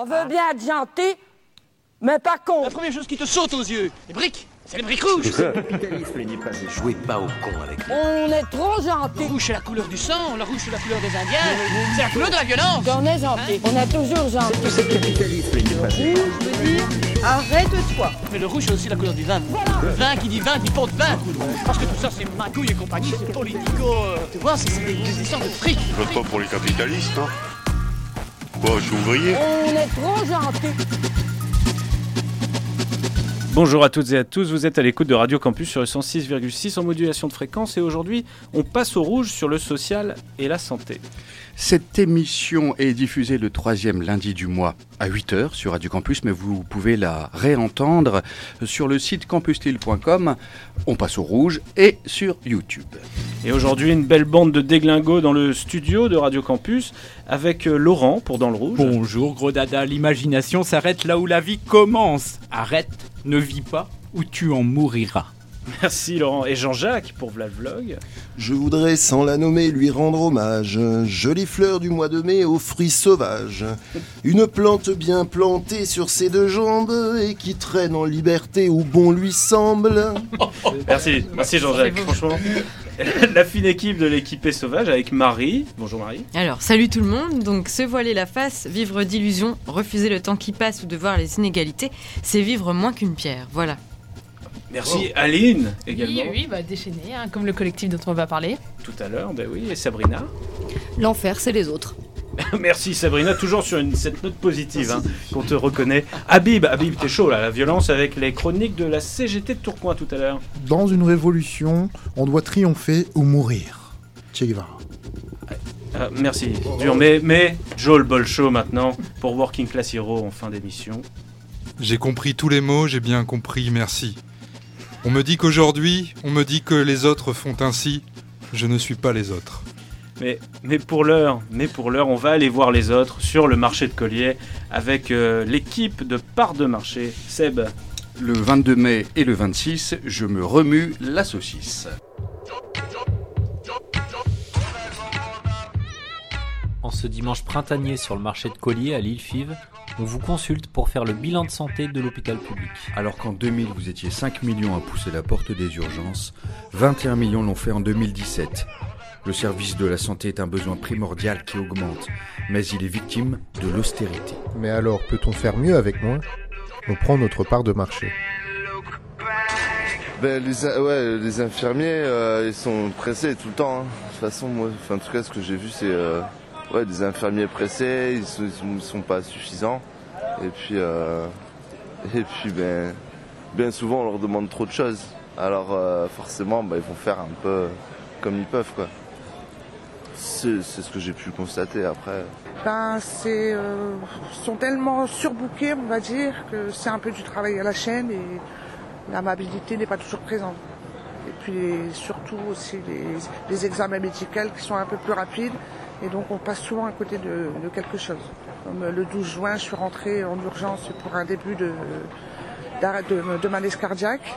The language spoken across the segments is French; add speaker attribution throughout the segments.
Speaker 1: On veut bien être gentil, mais pas con.
Speaker 2: La première chose qui te saute aux yeux, les briques, c'est les briques rouges.
Speaker 3: capitalisme n'est pas Jouez pas au con avec lui.
Speaker 1: On est trop
Speaker 2: Le
Speaker 1: gentil.
Speaker 2: rouge c'est la couleur du sang, le rouge c'est la couleur des Indiens, c'est la couleur de la violence.
Speaker 1: On est gentil. On est toujours gentil.
Speaker 3: Le capitalisme n'est pas
Speaker 1: Je veux dire, arrête-toi.
Speaker 2: Mais le rouge c'est aussi la couleur du vin. Le vin qui dit vin dit porte vin. Parce que tout ça c'est magouille et compagnie, c'est politico. euh, tu vois, c'est c'est des, des histoires de fric.
Speaker 4: Je vote pas pour les capitalistes, hein. Bon, je suis ouvrier.
Speaker 1: On est trop gentil.
Speaker 5: Bonjour à toutes et à tous, vous êtes à l'écoute de Radio Campus sur le 106,6 en modulation de fréquence et aujourd'hui on passe au rouge sur le social et la santé.
Speaker 6: Cette émission est diffusée le troisième lundi du mois à 8h sur Radio Campus, mais vous pouvez la réentendre sur le site campuslille.com, on passe au rouge, et sur YouTube.
Speaker 5: Et aujourd'hui une belle bande de déglingos dans le studio de Radio Campus avec euh, Laurent pour Dans le Rouge.
Speaker 7: Bonjour gros dada, l'imagination s'arrête là où la vie commence. Arrête, ne vis pas ou tu en mouriras.
Speaker 5: Merci Laurent. Et Jean-Jacques pour Vlad Vlog.
Speaker 8: Je voudrais, sans la nommer, lui rendre hommage. Jolie fleur du mois de mai aux fruits sauvages. Une plante bien plantée sur ses deux jambes et qui traîne en liberté où bon lui semble.
Speaker 5: Merci, merci Jean-Jacques, franchement. La fine équipe de l'équipée sauvage avec Marie. Bonjour Marie.
Speaker 9: Alors, salut tout le monde. Donc, se voiler la face, vivre d'illusions, refuser le temps qui passe ou de voir les inégalités, c'est vivre moins qu'une pierre. Voilà.
Speaker 5: Merci Aline également.
Speaker 10: Oui, oui, bah déchaîné, hein, comme le collectif dont on va parler.
Speaker 5: Tout à l'heure, ben oui, et Sabrina.
Speaker 11: L'enfer, c'est les autres.
Speaker 5: Merci Sabrina, toujours sur une, cette note positive hein, qu'on te reconnaît. Habib, Habib, t'es chaud là, la violence avec les chroniques de la CGT de Tourcoing tout à l'heure.
Speaker 12: Dans une révolution, on doit triompher ou mourir. Che Guevara.
Speaker 5: Ah, merci, dur. Mais, mais Joel Bolshaw maintenant pour Working Class Hero en fin d'émission.
Speaker 13: J'ai compris tous les mots, j'ai bien compris, merci. On me dit qu'aujourd'hui, on me dit que les autres font ainsi, je ne suis pas les autres.
Speaker 5: Mais, mais pour l'heure, mais pour l'heure, on va aller voir les autres sur le marché de Collier avec euh, l'équipe de part de marché. Seb,
Speaker 6: Le 22 mai et le 26, je me remue la saucisse.
Speaker 14: En ce dimanche printanier sur le marché de Collier à l'île Five, vous consulte pour faire le bilan de santé de l'hôpital public.
Speaker 6: Alors qu'en 2000, vous étiez 5 millions à pousser la porte des urgences, 21 millions l'ont fait en 2017. Le service de la santé est un besoin primordial qui augmente, mais il est victime de l'austérité.
Speaker 12: Mais alors, peut-on faire mieux avec moins? On prend notre part de marché.
Speaker 8: Ben, les, ouais, les infirmiers, euh, ils sont pressés tout le temps. hein. De toute façon, moi, enfin, en tout cas, ce que j'ai vu, c'est euh, ouais, des infirmiers pressés, ils ils sont- pas suffisants. Et puis, euh, et ben, bien souvent, on leur demande trop de choses. Alors, euh, forcément, ben, ils vont faire un peu comme ils peuvent, quoi. C'est ce que j'ai pu constater après.
Speaker 15: Ben, c'est, euh, sont tellement surbookés, on va dire, que c'est un peu du travail à la chaîne et l'amabilité n'est pas toujours présente. Et puis surtout aussi les examens médicaux qui sont un peu plus rapides et donc on passe souvent à côté de, de quelque chose. Comme le 12 juin, je suis rentrée en urgence pour un début de, de, de malaise cardiaque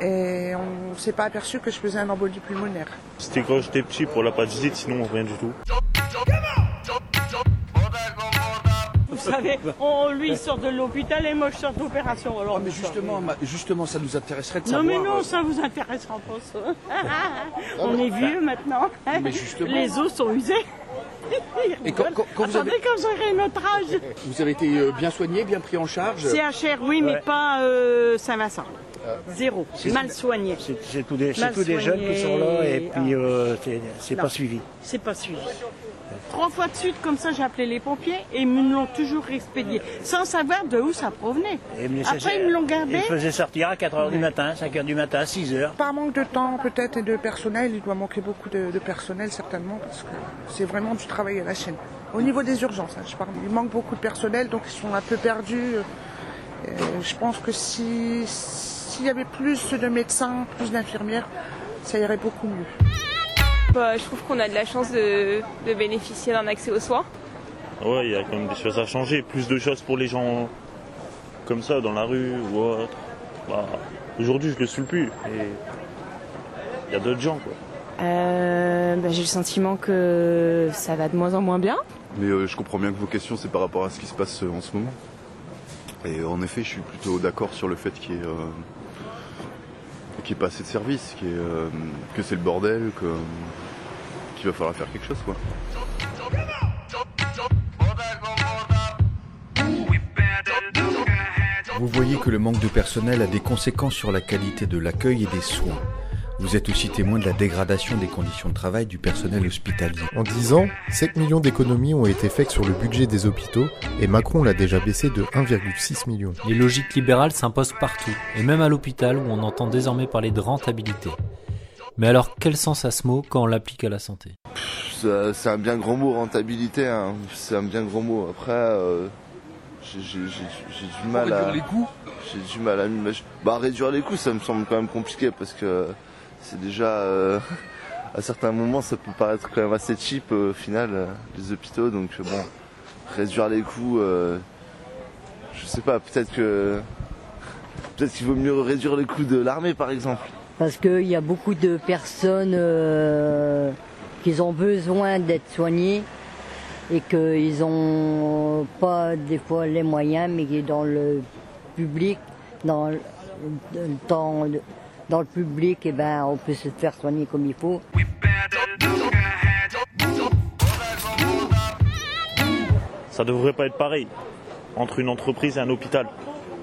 Speaker 15: et on ne s'est pas aperçu que je faisais un embolie pulmonaire.
Speaker 4: C'était quand j'étais petit pour la visite, sinon rien du tout.
Speaker 1: Vous savez, on, lui il sort de l'hôpital et moi je sors d'opération. Alors,
Speaker 3: mais justement, ma- justement, ça nous intéresserait de
Speaker 1: Non
Speaker 3: savoir.
Speaker 1: mais non,
Speaker 3: euh,
Speaker 1: ça vous intéressera pas ça. on est vieux maintenant.
Speaker 3: Mais justement.
Speaker 1: Les os sont usés.
Speaker 3: Et quand- quand- quand vous
Speaker 1: Attendez,
Speaker 3: avez-
Speaker 1: quand j'aurai notre âge.
Speaker 3: Vous avez été euh, bien soigné, bien pris en charge?
Speaker 1: CHR, oui, mais
Speaker 3: Ouais.
Speaker 1: pas euh, Saint-Vincent. Zéro.
Speaker 3: C'est-
Speaker 1: Mal soigné.
Speaker 16: C'est tous des, tous jeunes qui sont là et puis euh, c'est-
Speaker 1: Non.
Speaker 16: pas suivi.
Speaker 1: C'est pas suivi. Trois fois de suite, comme ça, j'ai appelé les pompiers et ils me l'ont toujours expédié, sans savoir de où ça provenait. Après, ils me l'ont gardé.
Speaker 16: Ils faisaient sortir à 4h du matin, 5h du matin, 6h.
Speaker 15: Par manque de temps peut-être et de personnel, il doit manquer beaucoup de, de personnel certainement parce que c'est vraiment du travail à la chaîne. Au niveau des urgences, hein, je parle. Il manque beaucoup de personnel donc ils sont un peu perdus. Euh, je pense que si s'il y avait plus de médecins, plus d'infirmières, ça irait beaucoup mieux.
Speaker 17: Bah, je trouve qu'on a de la chance de, de bénéficier d'un accès aux soins.
Speaker 4: Ouais, il y a quand même des choses à changer. Plus de choses pour les gens comme ça, dans la rue ou autre. Bah, Aujourd'hui, je le suis plus. Et il y a d'autres gens, quoi.
Speaker 17: Euh, bah, j'ai le sentiment que ça va de moins en moins bien.
Speaker 18: Mais euh, je comprends bien que vos questions, c'est par rapport à ce qui se passe euh, en ce moment. Et en effet, je suis plutôt d'accord sur le fait qu'il n'y ait, euh, qu'il y ait pas assez de ait, euh, que c'est le bordel, que, qu'il va falloir faire quelque chose. Quoi.
Speaker 19: Vous voyez que le manque de personnel a des conséquences sur la qualité de l'accueil et des soins. Vous êtes aussi témoin de la dégradation des conditions de travail du personnel hospitalier.
Speaker 20: En 10 ans, 7 millions d'économies ont été faites sur le budget des hôpitaux et Macron l'a déjà baissé de 1,6 million.
Speaker 14: Les logiques libérales s'imposent partout, et même à l'hôpital où on entend désormais parler de rentabilité. Mais alors, quel sens a ce mot quand on l'applique à la santé?
Speaker 8: C'est c'est un bien grand mot, rentabilité. hein. C'est un bien grand mot. Après, euh, j'ai du mal à.
Speaker 21: réduire les coûts
Speaker 8: J'ai du mal à m'imaginer. Bah, réduire les coûts, ça me semble quand même compliqué parce que c'est déjà. euh, à certains moments, ça peut paraître quand même assez cheap euh, au final, euh, les hôpitaux. Donc, bon, réduire les coûts, je sais pas, peut-être que. Peut-être qu'il vaut mieux réduire les coûts de l'armée par exemple.
Speaker 22: Parce qu'il y a beaucoup de personnes qui ont besoin d'être soignées et qu'ils n'ont pas des fois les moyens, mais qui dans le public, dans le, le- dans le public, eh ben, on peut se faire soigner comme il faut.
Speaker 4: Ça devrait pas être pareil entre une entreprise et un hôpital.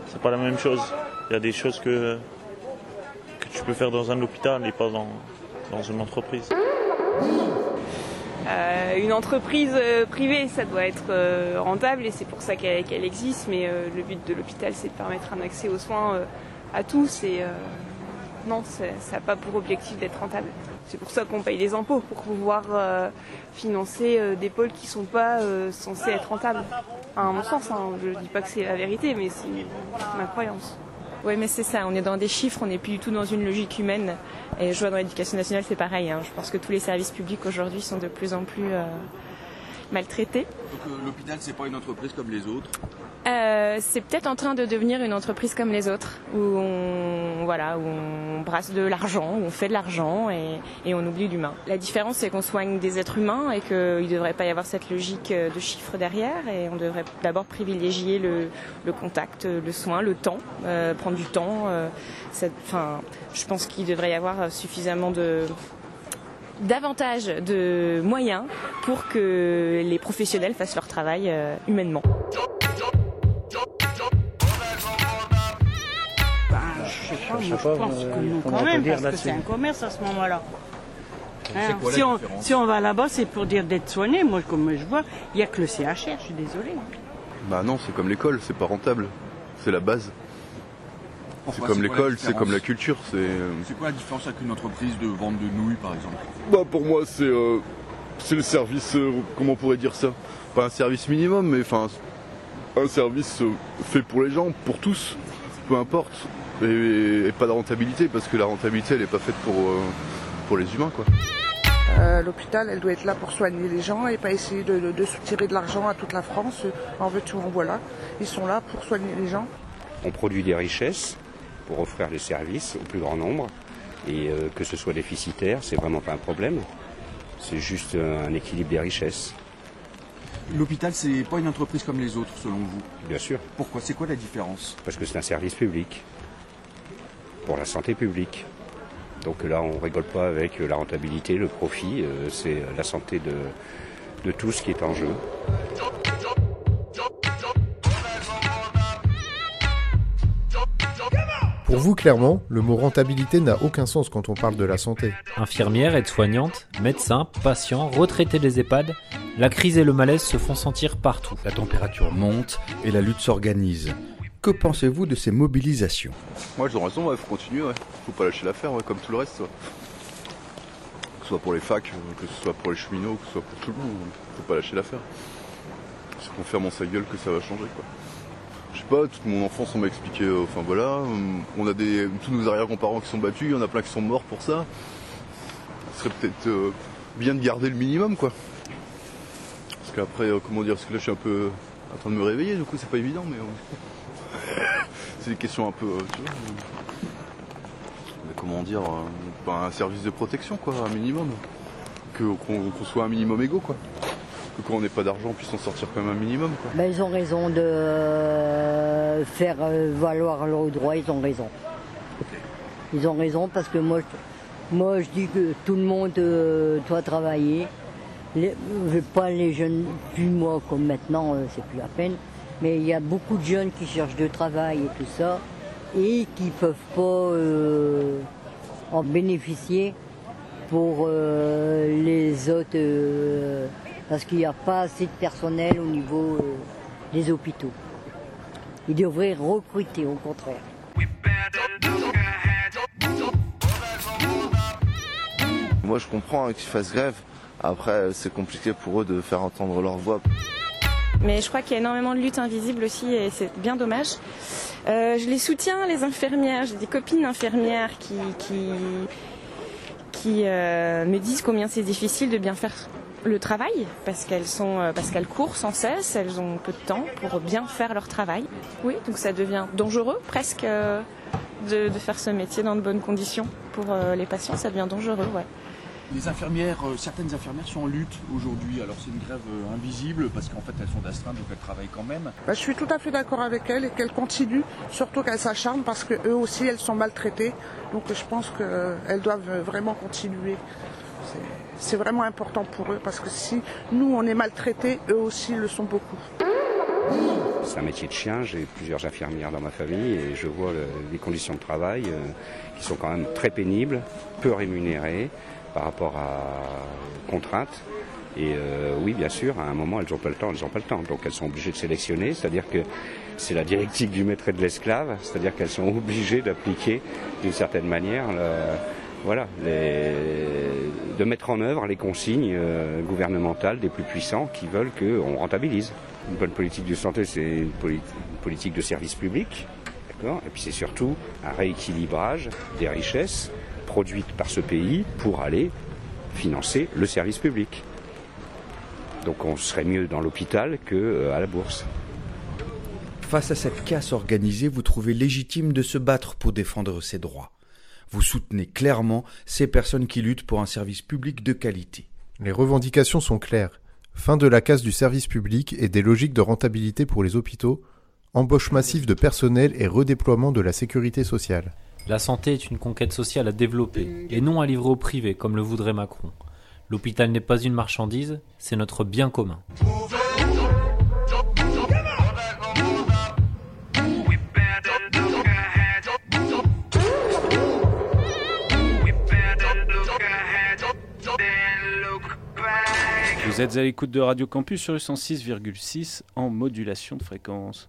Speaker 4: C'est pas la même chose. Il y a des choses que, que tu peux faire dans un hôpital et pas dans, dans une entreprise.
Speaker 23: Euh, une entreprise euh, privée, ça doit être euh, rentable et c'est pour ça qu'elle existe. Mais euh, le but de l'hôpital, c'est de permettre un accès aux soins euh, à tous. Et c'est- ça n'a pas pour objectif d'être rentable. C'est pour ça qu'on paye des impôts, pour pouvoir euh, financer euh, des pôles qui sont pas euh, censés être rentables. À mon sens, hein, je ne dis pas que c'est la vérité, mais c'est ma croyance.
Speaker 17: Oui, mais c'est ça, on est dans des chiffres, on n'est plus du tout dans une logique humaine. Et je vois dans l'éducation nationale, c'est pareil. hein. Je pense que tous les services publics aujourd'hui sont de plus en plus maltraités.
Speaker 21: Donc euh, l'hôpital, c'est pas une entreprise comme les autres?
Speaker 17: Euh, c'est peut-être en train de devenir une entreprise comme les autres, où on, voilà, où on brasse de l'argent, où on fait de l'argent et, et on oublie l'humain. La différence, c'est qu'on soigne des êtres humains et qu'il ne devrait pas y avoir cette logique euh, de chiffres derrière. Et on devrait d'abord privilégier le, le contact, le soin, le temps, euh, prendre du temps. euh, Enfin, je pense qu'il devrait y avoir suffisamment de davantage de moyens pour que les professionnels fassent leur travail euh, humainement.
Speaker 1: Ben, je sais pas,
Speaker 16: Je
Speaker 1: moi
Speaker 16: sais
Speaker 1: je
Speaker 16: pas,
Speaker 1: pense que nous quand même,
Speaker 16: dire
Speaker 1: parce que c'est un commerce à ce moment-là. Hein,
Speaker 21: quoi
Speaker 1: si, on, si on va là-bas, c'est pour dire d'être soigné. Moi, comme je vois, il n'y a que le CHR, je suis désolée.
Speaker 18: Bah non, c'est comme l'école, c'est pas rentable. C'est la base. C'est comme l'école, c'est comme la culture. C'est. euh,
Speaker 21: C'est quoi la différence avec une entreprise de vente de nouilles, par exemple?
Speaker 18: Bah pour moi c'est euh, c'est le service euh, comment on pourrait dire ça? Pas un service minimum mais enfin un service fait pour les gens, pour tous, peu importe. Et, et pas de rentabilité parce que la rentabilité elle est pas faite pour, euh, pour les humains quoi.
Speaker 15: Euh, L'hôpital, elle doit être là pour soigner les gens et pas essayer de, de, de soutirer de l'argent à toute la France. En veux-tu, en voilà. Ils sont là pour soigner les gens.
Speaker 24: On produit des richesses pour offrir des services au plus grand nombre. Et euh, que ce soit déficitaire, c'est vraiment pas un problème. C'est juste euh, un équilibre des richesses,
Speaker 21: L'hôpital, c'est pas une entreprise comme les autres, selon vous?
Speaker 24: Bien sûr.
Speaker 21: Pourquoi? C'est quoi la différence?
Speaker 24: Parce que c'est un service public. Pour la santé publique. Donc là, on rigole pas avec la rentabilité, le profit. euh, c'est la santé de, de tout ce qui est en jeu.
Speaker 20: Pour vous, clairement, le mot rentabilité n'a aucun sens quand on parle de la santé.
Speaker 14: Infirmières, aides-soignantes, médecins, patients, retraités des EHPAD, la crise et le malaise se font sentir partout.
Speaker 19: La température monte et la lutte s'organise. Que pensez-vous de ces mobilisations?
Speaker 18: Moi j'ai raison, il faut continuer, ouais. faut pas lâcher l'affaire ouais, comme tout le reste. ouais. Que ce soit pour les facs, euh, que ce soit pour les cheminots, que ce soit pour tout le monde, faut pas lâcher l'affaire. C'est qu'on ferme en sa gueule que ça va changer quoi. Je sais pas, toute mon enfance on m'a expliqué, euh, enfin voilà, euh, on a des tous nos arrière-grands-parents qui sont battus, il y en a plein qui sont morts pour ça. Ce serait peut-être euh, bien de garder le minimum quoi. Parce qu'après, comment dire, parce que là je suis un peu en train de me réveiller, du coup c'est pas évident, mais c'est des questions un peu, tu vois. mais comment dire, ben, un service de protection quoi, un minimum. Qu'on soit un minimum égaux quoi. Que quand on n'a pas d'argent, on puisse en sortir quand même un minimum. Quoi.
Speaker 22: Ben, ils ont raison de euh, faire euh, valoir leurs droits, ils ont raison. Ils ont raison parce que moi, je, moi, je dis que tout le monde euh, doit travailler. Les, pas les jeunes, plus moi comme maintenant, euh, c'est plus la peine. Mais il y a beaucoup de jeunes qui cherchent de travail et tout ça et qui peuvent pas euh, en bénéficier pour euh, les autres euh, parce qu'il n'y a pas assez de personnel au niveau euh, des hôpitaux. Ils devraient recruter au contraire.
Speaker 8: Moi, je comprends hein, qu'ils fassent grève. Après, c'est compliqué pour eux de faire entendre leur voix.
Speaker 17: Mais je crois qu'il y a énormément de luttes invisibles aussi et c'est bien dommage. Euh, je les soutiens, les infirmières. J'ai des copines infirmières qui, qui, qui euh, me disent combien c'est difficile de bien faire le travail parce qu'elles sont euh, parce qu'elles courent sans cesse, elles ont peu de temps pour bien faire leur travail. Oui, donc ça devient dangereux presque euh, de, de faire ce métier dans de bonnes conditions pour euh, les patients, ça devient dangereux, ouais.
Speaker 25: Les infirmières, euh, certaines infirmières sont en lutte aujourd'hui. Alors c'est une grève euh, invisible parce qu'en fait elles sont d'astreinte donc elles travaillent quand même.
Speaker 15: Bah, je suis tout à fait d'accord avec elle et qu'elle continue, surtout qu'elle s'acharne parce que eux aussi elles sont maltraitées. Donc je pense qu'elles doivent vraiment continuer. C'est- vraiment important pour eux parce que si nous on est maltraités, eux aussi le sont beaucoup.
Speaker 24: C'est un métier de chien, j'ai plusieurs infirmières dans ma famille et je vois le- les conditions de travail euh, qui sont quand même très pénibles, peu rémunérées par rapport à contraintes. Et euh, oui, bien sûr, à un moment, elles n'ont pas le temps, elles n'ont pas le temps. Donc elles sont obligées de sélectionner, c'est-à-dire que c'est la directive du maître et de l'esclave, c'est-à-dire qu'elles sont obligées d'appliquer d'une certaine manière voilà, de mettre en œuvre les consignes euh, gouvernementales des plus puissants qui veulent qu'on rentabilise. Une bonne politique de santé, c'est une, poli- une politique de service public, d'accord? Et puis c'est surtout un rééquilibrage des richesses produites par ce pays pour aller financer le service public. Donc on serait mieux dans l'hôpital que euh, la bourse.
Speaker 6: Face à cette casse organisée, vous trouvez légitime de se battre pour défendre ses droits. Vous soutenez clairement ces personnes qui luttent pour un service public de qualité.
Speaker 12: Les revendications sont claires. Fin de la casse du service public et des logiques de rentabilité pour les hôpitaux, embauche massive de personnel et redéploiement de la sécurité sociale.
Speaker 14: La santé est une conquête sociale à développer et non à livrer au privé comme le voudrait Macron. L'hôpital n'est pas une marchandise, c'est notre bien commun.
Speaker 5: Vous êtes à l'écoute de Radio Campus sur le 106,6 en modulation de fréquence.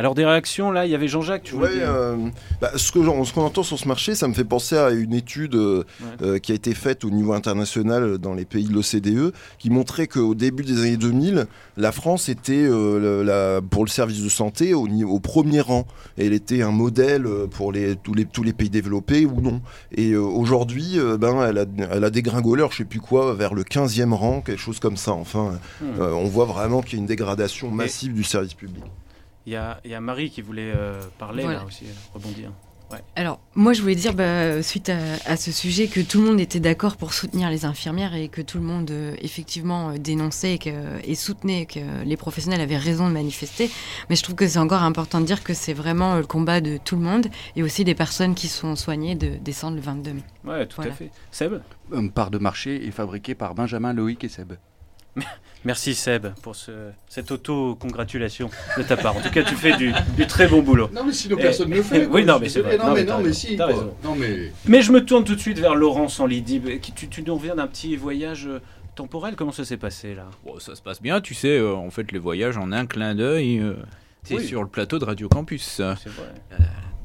Speaker 5: Alors des réactions là, il y avait Jean-Jacques, tu voulais
Speaker 26: Ouais,
Speaker 5: dire
Speaker 26: euh, bah, ce qu'on entend sur ce marché, ça me fait penser à une étude euh, euh, qui a été faite au niveau international dans les pays de l'OCDE, qui montrait qu'au début des années 2000, la France était la- pour le service de santé au, premier rang. Elle était un modèle pour les, tous, les, tous les pays développés ou non. Et aujourd'hui, ben, elle, a, elle a dégringolé, je sais plus quoi, vers le 15e rang, quelque chose comme ça. Enfin,
Speaker 5: Hmm.
Speaker 26: on voit vraiment qu'il y a une dégradation massive du service public.
Speaker 5: Il y a, il y a Marie qui voulait euh, parler
Speaker 9: Voilà.
Speaker 5: là aussi, euh, rebondir. Ouais.
Speaker 9: Alors, moi, je voulais dire, bah, suite à, à ce sujet, que tout le monde était d'accord pour soutenir les infirmières et que tout le monde, euh, effectivement, dénonçait et, que, et soutenait que les professionnels avaient raison de manifester. Mais je trouve que c'est encore important de dire que c'est vraiment le combat de tout le monde et aussi des personnes qui sont soignées de descendre le 22 mai.
Speaker 5: Ouais, tout
Speaker 9: Voilà.
Speaker 5: à fait. Seb?
Speaker 27: Une part de marché est fabriquée par Benjamin, Loïc et Seb.
Speaker 5: Merci Seb pour ce, cette auto-congratulation de ta part. En tout cas, tu fais du, du très bon boulot.
Speaker 27: Non, mais sinon personne ne le fait, quoi.
Speaker 5: Oui, non,
Speaker 27: Je
Speaker 5: mais c'est vrai.
Speaker 27: Non, mais non, mais si,
Speaker 5: t'as
Speaker 27: quoi.
Speaker 5: raison.
Speaker 27: Non, mais-
Speaker 5: Mais je me tourne tout de suite vers Laurence en Lydie. qui- Tu, tu nous reviens d'un petit voyage euh, temporel. Comment ça s'est passé là?
Speaker 7: Bon, ça se passe bien, tu sais, euh, on fait les voyages en un clin d'œil. euh,
Speaker 5: Oui.
Speaker 7: sur le plateau de Radio Campus.
Speaker 5: C'est vrai.
Speaker 7: Euh,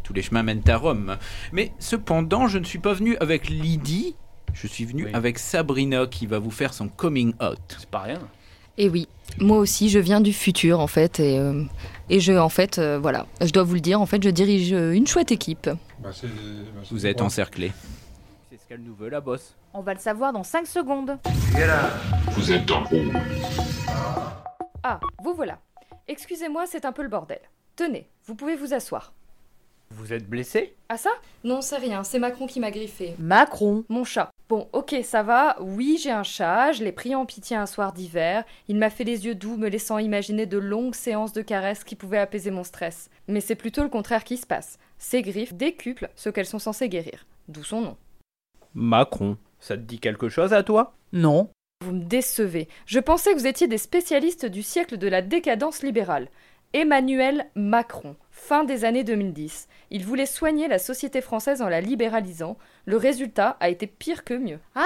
Speaker 7: tous les chemins mènent à Rome. Mais cependant, je ne suis pas venu avec Lydie, je suis venu avec Sabrina qui va vous faire son coming out.
Speaker 5: C'est pas rien.
Speaker 11: Et oui, moi aussi, je viens du futur en fait, et, euh, et je, en fait, euh, voilà, je dois vous le dire, en fait, je dirige euh, une chouette équipe.
Speaker 7: Vous êtes encerclés. C'est ce qu'elle nous veut, la bosse.
Speaker 28: On va le savoir dans 5 secondes.
Speaker 7: Vous êtes en haut.
Speaker 28: Ah, vous voilà. Excusez-moi, c'est un peu le bordel. Tenez, vous pouvez vous asseoir.
Speaker 29: Vous êtes blessé?
Speaker 11: Ah ça? Non, c'est rien, c'est Macron qui m'a griffé.
Speaker 28: Macron?
Speaker 11: Mon chat. Bon, ok, ça va. Oui, j'ai un chat, je l'ai pris en pitié un soir d'hiver. Il m'a fait les yeux doux, me laissant imaginer de longues séances de caresses qui pouvaient apaiser mon stress. Mais c'est plutôt le contraire qui se passe. Ces griffes décuplent ce qu'elles sont censées guérir. D'où son nom.
Speaker 29: Macron. Ça te dit quelque chose à toi?
Speaker 28: Non.
Speaker 11: Vous me décevez. Je pensais que vous étiez des spécialistes du siècle de la décadence libérale. Emmanuel Macron, fin des années 2010. Il voulait soigner la société française en la libéralisant. Le résultat a été pire que mieux.
Speaker 28: Ah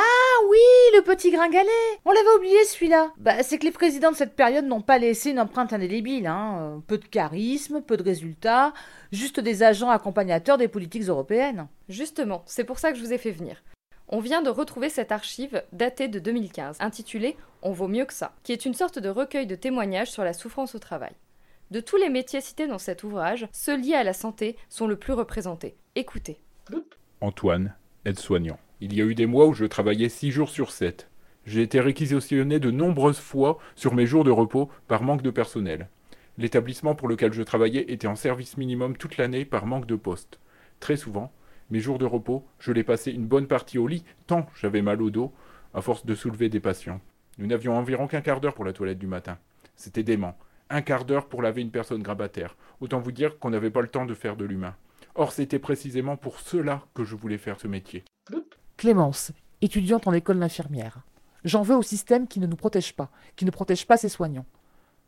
Speaker 28: oui, le petit gringalet On l'avait oublié celui-là bah, C'est que les présidents de cette période n'ont pas laissé une empreinte indélébile. Hein. Euh, Peu de charisme, peu de résultats, juste des agents accompagnateurs des politiques européennes.
Speaker 11: Justement, c'est pour ça que je vous ai fait venir. On vient de retrouver cette archive datée de 2015, intitulée On vaut mieux que ça, qui est une sorte de recueil de témoignages sur la souffrance au travail. De tous les métiers cités dans cet ouvrage, ceux liés à la santé sont le plus représentés. Écoutez.
Speaker 30: Antoine, aide-soignant. Il y a eu des mois où je travaillais 6 jours sur 7. J'ai été réquisitionné de nombreuses fois sur mes jours de repos par manque de personnel. L'établissement pour lequel je travaillais était en service minimum toute l'année par manque de poste. Très souvent, mes jours de repos, je les passais une bonne partie au lit, tant j'avais mal au dos, à force de soulever des patients. Nous n'avions environ qu'un quart d'heure pour la toilette du matin. C'était dément. Un quart d'heure pour laver une personne grabataire. Autant vous dire qu'on n'avait pas le temps de faire de l'humain. Or, c'était précisément pour cela que je voulais faire ce métier.
Speaker 31: Clémence, étudiante en école d'infirmière. J'en veux au système qui ne nous protège pas, qui ne protège pas ses soignants.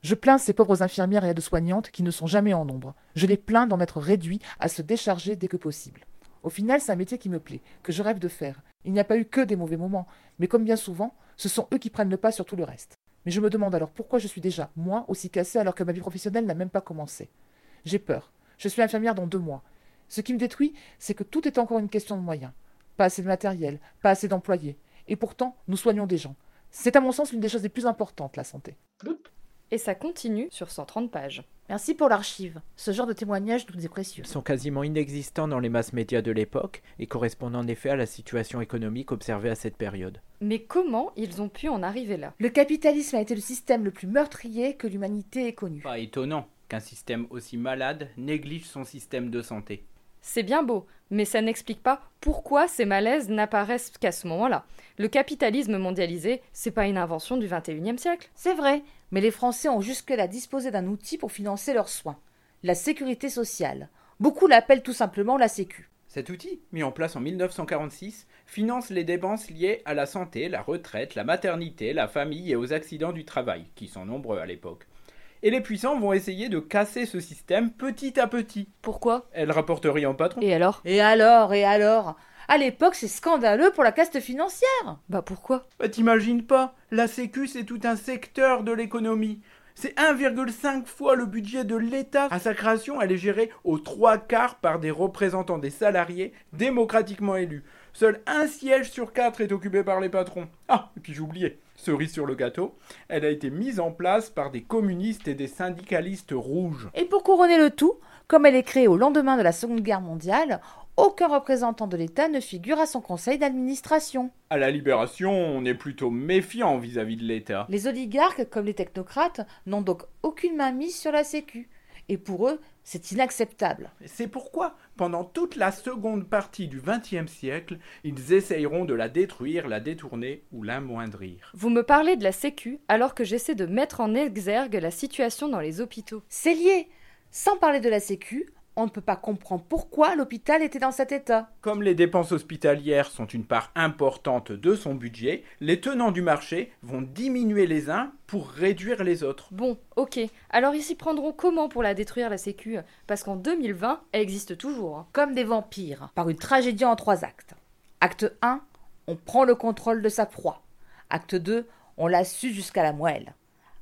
Speaker 31: Je plains ces pauvres infirmières et aides-soignantes qui ne sont jamais en nombre. Je les plains d'en être réduits à se décharger dès que possible. Au final, c'est un métier qui me plaît, que je rêve de faire. Il n'y a pas eu que des mauvais moments, mais comme bien souvent, ce sont eux qui prennent le pas sur tout le reste. Mais je me demande alors pourquoi je suis déjà, moi, aussi cassée alors que ma vie professionnelle n'a même pas commencé. J'ai peur. Je suis infirmière dans deux mois. Ce qui me détruit, c'est que tout est encore une question de moyens. Pas assez de matériel, pas assez d'employés. Et pourtant, nous soignons des gens. C'est à mon sens l'une des choses les plus importantes, la santé.
Speaker 11: Et ça continue sur 130 pages.
Speaker 28: Merci pour l'archive. Ce genre de témoignage nous est précieux.
Speaker 29: Ils sont quasiment inexistants dans les masses médias de l'époque et correspondent en effet à la situation économique observée à cette période.
Speaker 11: Mais comment ils ont pu en arriver là?
Speaker 28: Le capitalisme a été le système le plus meurtrier que l'humanité ait connu.
Speaker 29: Pas étonnant qu'un système aussi malade néglige son système de santé.
Speaker 11: C'est bien beau, mais ça n'explique pas pourquoi ces malaises n'apparaissent qu'à ce moment-là. Le capitalisme mondialisé, c'est pas une invention du 21e siècle.
Speaker 28: C'est vrai, mais les Français ont jusque-là disposé d'un outil pour financer leurs soins, la sécurité sociale. Beaucoup l'appellent tout simplement la Sécu.
Speaker 29: Cet outil, mis en place en 1946, finance les dépenses liées à la santé, la retraite, la maternité, la famille et aux accidents du travail, qui sont nombreux à l'époque. Et les puissants vont essayer de casser ce système petit à petit.
Speaker 11: Pourquoi?
Speaker 29: Elle rapporte rien au patron.
Speaker 11: Et alors?
Speaker 28: Et alors, et alors? À l'époque, c'est scandaleux pour la caste financière.
Speaker 11: Bah pourquoi?
Speaker 29: Bah t'imagines pas, la sécu c'est tout un secteur de l'économie. C'est 1,5 fois le budget de l'État. À sa création, elle est gérée aux trois quarts par des représentants des salariés démocratiquement élus. Seul un siège sur quatre est occupé par les patrons. Ah, et puis j'oubliais, cerise sur le gâteau, elle a été mise en place par des communistes et des syndicalistes rouges.
Speaker 28: Et pour couronner le tout, comme elle est créée au lendemain de la Seconde Guerre mondiale, aucun représentant de l'État ne figure à son conseil d'administration.
Speaker 29: À la Libération, on est plutôt méfiant vis-à-vis de l'État.
Speaker 28: Les oligarques, comme les technocrates, n'ont donc aucune main mise sur la Sécu. Et pour eux, c'est inacceptable.
Speaker 29: C'est pourquoi, pendant toute la seconde partie du XXe siècle, ils essayeront de la détruire, la détourner ou l'amoindrir.
Speaker 11: Vous me parlez de la Sécu alors que j'essaie de mettre en exergue la situation dans les hôpitaux.
Speaker 28: C'est lié. Sans parler de la Sécu, on ne peut pas comprendre pourquoi l'hôpital était dans cet état.
Speaker 29: Comme les dépenses hospitalières sont une part importante de son budget, les tenants du marché vont diminuer les uns pour réduire les autres.
Speaker 11: Bon, ok. Alors ils s'y prendront comment pour la détruire, la Sécu? Parce qu'en 2020, elle existe toujours. hein.
Speaker 28: Comme des vampires, par une tragédie en trois actes. Acte 1, on prend le contrôle de sa proie. Acte 2, on la sue jusqu'à la moelle.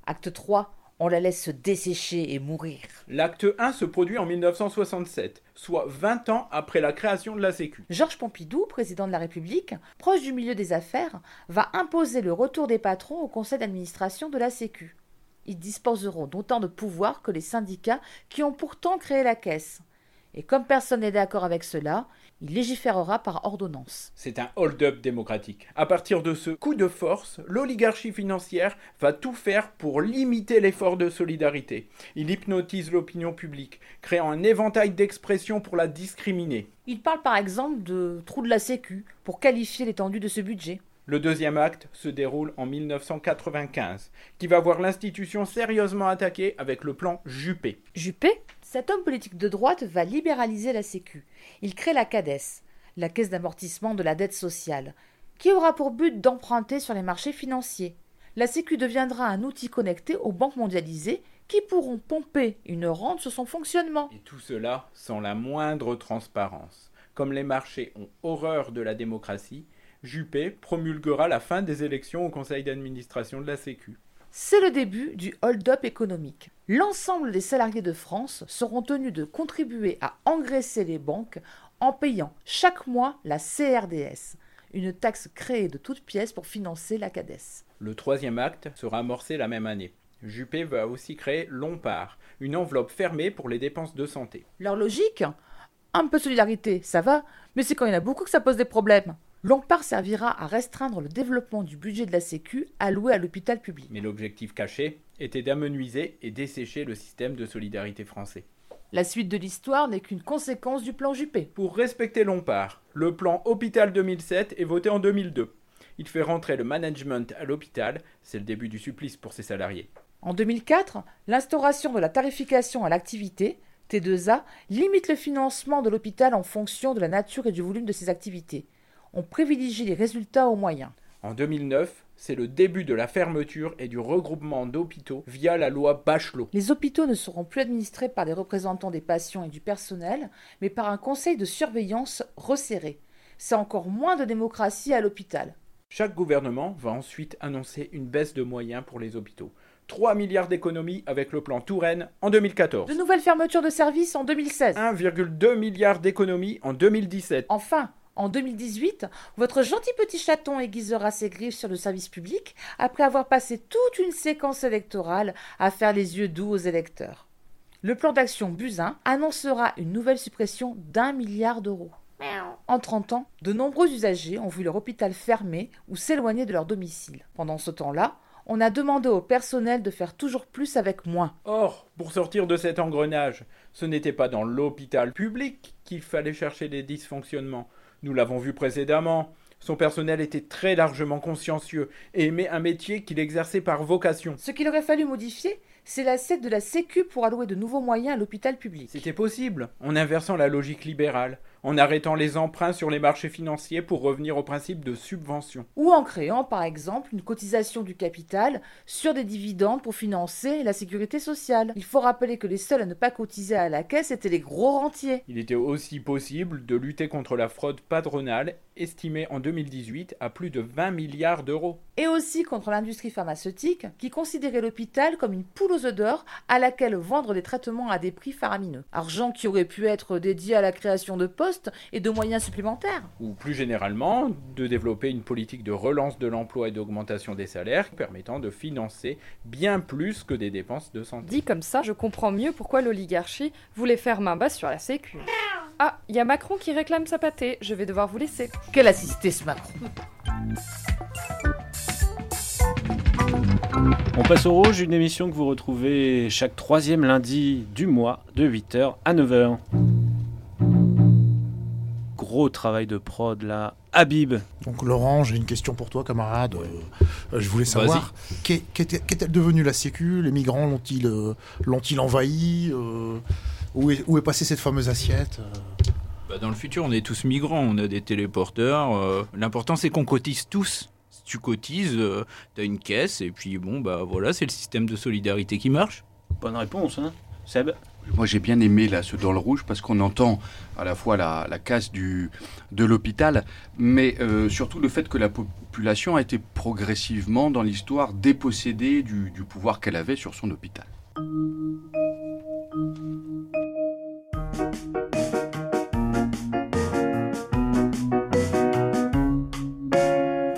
Speaker 28: Acte 3, on la laisse se dessécher et mourir.
Speaker 29: L'acte 1 se produit en 1967, soit 20 ans après la création de la Sécu.
Speaker 28: Georges Pompidou, président de la République, proche du milieu des affaires, va imposer le retour des patrons au conseil d'administration de la Sécu. Ils disposeront d'autant de pouvoir que les syndicats qui ont pourtant créé la caisse. Et comme personne n'est d'accord avec cela, Il légiférera par ordonnance.
Speaker 29: C'est un hold-up démocratique. À partir de ce coup de force, l'oligarchie financière va tout faire pour limiter l'effort de solidarité. Il hypnotise l'opinion publique, créant un éventail d'expressions pour la discriminer.
Speaker 28: Il parle par exemple de trou de la Sécu pour qualifier l'étendue de ce budget.
Speaker 29: Le deuxième acte se déroule en 1995, qui va voir l'institution sérieusement attaquée avec le plan Juppé.
Speaker 28: Juppé? Cet homme politique de droite va libéraliser la Sécu. Il crée la CADES, la caisse d'amortissement de la dette sociale, qui aura pour but d'emprunter sur les marchés financiers. La Sécu deviendra un outil connecté aux banques mondialisées qui pourront pomper une rente sur son fonctionnement.
Speaker 29: Et tout cela sans la moindre transparence. Comme les marchés ont horreur de la démocratie, Juppé promulguera la fin des élections au conseil d'administration de la Sécu.
Speaker 28: C'est le début du hold-up économique. L'ensemble des salariés de France seront tenus de contribuer à engraisser les banques en payant chaque mois la CRDS, une taxe créée de toutes pièces pour financer la CADES.
Speaker 29: Le troisième acte sera amorcé la même année. Juppé va aussi créer l'ONPAR, une enveloppe fermée pour les dépenses de santé.
Speaker 28: Leur logique? Un peu de solidarité, ça va, mais c'est quand il y en a beaucoup que ça pose des problèmes. L'ONPAR servira à restreindre le développement du budget de la Sécu alloué à l'hôpital public.
Speaker 29: Mais l'objectif caché était d'amenuiser et dessécher le système de solidarité français.
Speaker 28: La suite de l'histoire n'est qu'une conséquence du plan Juppé.
Speaker 29: Pour respecter l'ONPAR, le plan Hôpital 2007 est voté en 2002. Il fait rentrer le management à l'hôpital, c'est le début du supplice pour ses salariés.
Speaker 28: En 2004, l'instauration de la tarification à l'activité, T2A, limite le financement de l'hôpital en fonction de la nature et du volume de ses activités on privilégie les résultats aux moyens.
Speaker 29: En 2009, c'est le début de la fermeture et du regroupement d'hôpitaux via la loi Bachelot.
Speaker 28: Les hôpitaux ne seront plus administrés par des représentants des patients et du personnel, mais par un conseil de surveillance resserré. C'est encore moins de démocratie à l'hôpital.
Speaker 29: Chaque gouvernement va ensuite annoncer une baisse de moyens pour les hôpitaux. 3 milliards d'économies avec le plan Touraine en 2014.
Speaker 28: De nouvelles fermetures de services en 2016.
Speaker 29: 1,2 milliard d'économies en 2017.
Speaker 28: Enfin, en 2018, votre gentil petit chaton aiguisera ses griffes sur le service public après avoir passé toute une séquence électorale à faire les yeux doux aux électeurs. Le plan d'action Buzyn annoncera une nouvelle suppression d'un milliard d'euros. En 30 ans, de nombreux usagers ont vu leur hôpital fermé ou s'éloigner de leur domicile. Pendant ce temps-là, on a demandé au personnel de faire toujours plus avec moins.
Speaker 29: Or, pour sortir de cet engrenage, ce n'était pas dans l'hôpital public qu'il fallait chercher les dysfonctionnements, nous l'avons vu précédemment. Son personnel était très largement consciencieux et aimait un métier qu'il exerçait par vocation.
Speaker 28: Ce qu'il aurait fallu modifier, c'est l'assiette de la Sécu pour allouer de nouveaux moyens à l'hôpital public.
Speaker 29: C'était possible, en inversant la logique libérale, en arrêtant les emprunts sur les marchés financiers pour revenir au principe de subvention.
Speaker 28: Ou en créant, par exemple, une cotisation du capital sur des dividendes pour financer la sécurité sociale. Il faut rappeler que les seuls à ne pas cotiser à la caisse étaient les gros rentiers.
Speaker 29: Il était aussi possible de lutter contre la fraude patronale, estimée en 2018 à plus de 20 milliards d'euros.
Speaker 28: Et aussi contre l'industrie pharmaceutique, qui considérait l'hôpital comme une poule aux œufs d'or à laquelle vendre des traitements à des prix faramineux. Argent qui aurait pu être dédié à la création de postes et de moyens supplémentaires.
Speaker 29: Ou plus généralement, de développer une politique de relance de l'emploi et d'augmentation des salaires permettant de financer bien plus que des dépenses de santé.
Speaker 11: Dit comme ça, je comprends mieux pourquoi l'oligarchie voulait faire main basse sur la sécu. Ah, il y a Macron qui réclame sa pâtée, je vais devoir vous laisser.
Speaker 28: Quelle assisté ce Macron?
Speaker 5: On passe au rouge, une émission que vous retrouvez chaque troisième lundi du mois de 8h à 9h gros travail de prod là. Habib.
Speaker 12: Donc Laurent, j'ai une question pour toi, camarade. Euh, je voulais savoir, qu'est-elle devenue la Sécu? Les migrants l'ont-ils euh, l'ont-ils envahi euh, où, est, où est passée cette fameuse assiette
Speaker 7: bah, Dans le futur, on est tous migrants, on a des téléporteurs. L'important, c'est qu'on cotise tous. Si tu cotises, tu as une caisse, et puis bon, bah voilà, c'est le système de solidarité qui marche.
Speaker 5: Bonne réponse, hein Seb?
Speaker 6: Moi, j'ai bien aimé là, ce dans le rouge parce qu'on entend à la fois la, casse du, de l'hôpital, mais euh, surtout le fait que la population a été progressivement dans l'histoire dépossédée du, du pouvoir qu'elle avait sur son hôpital.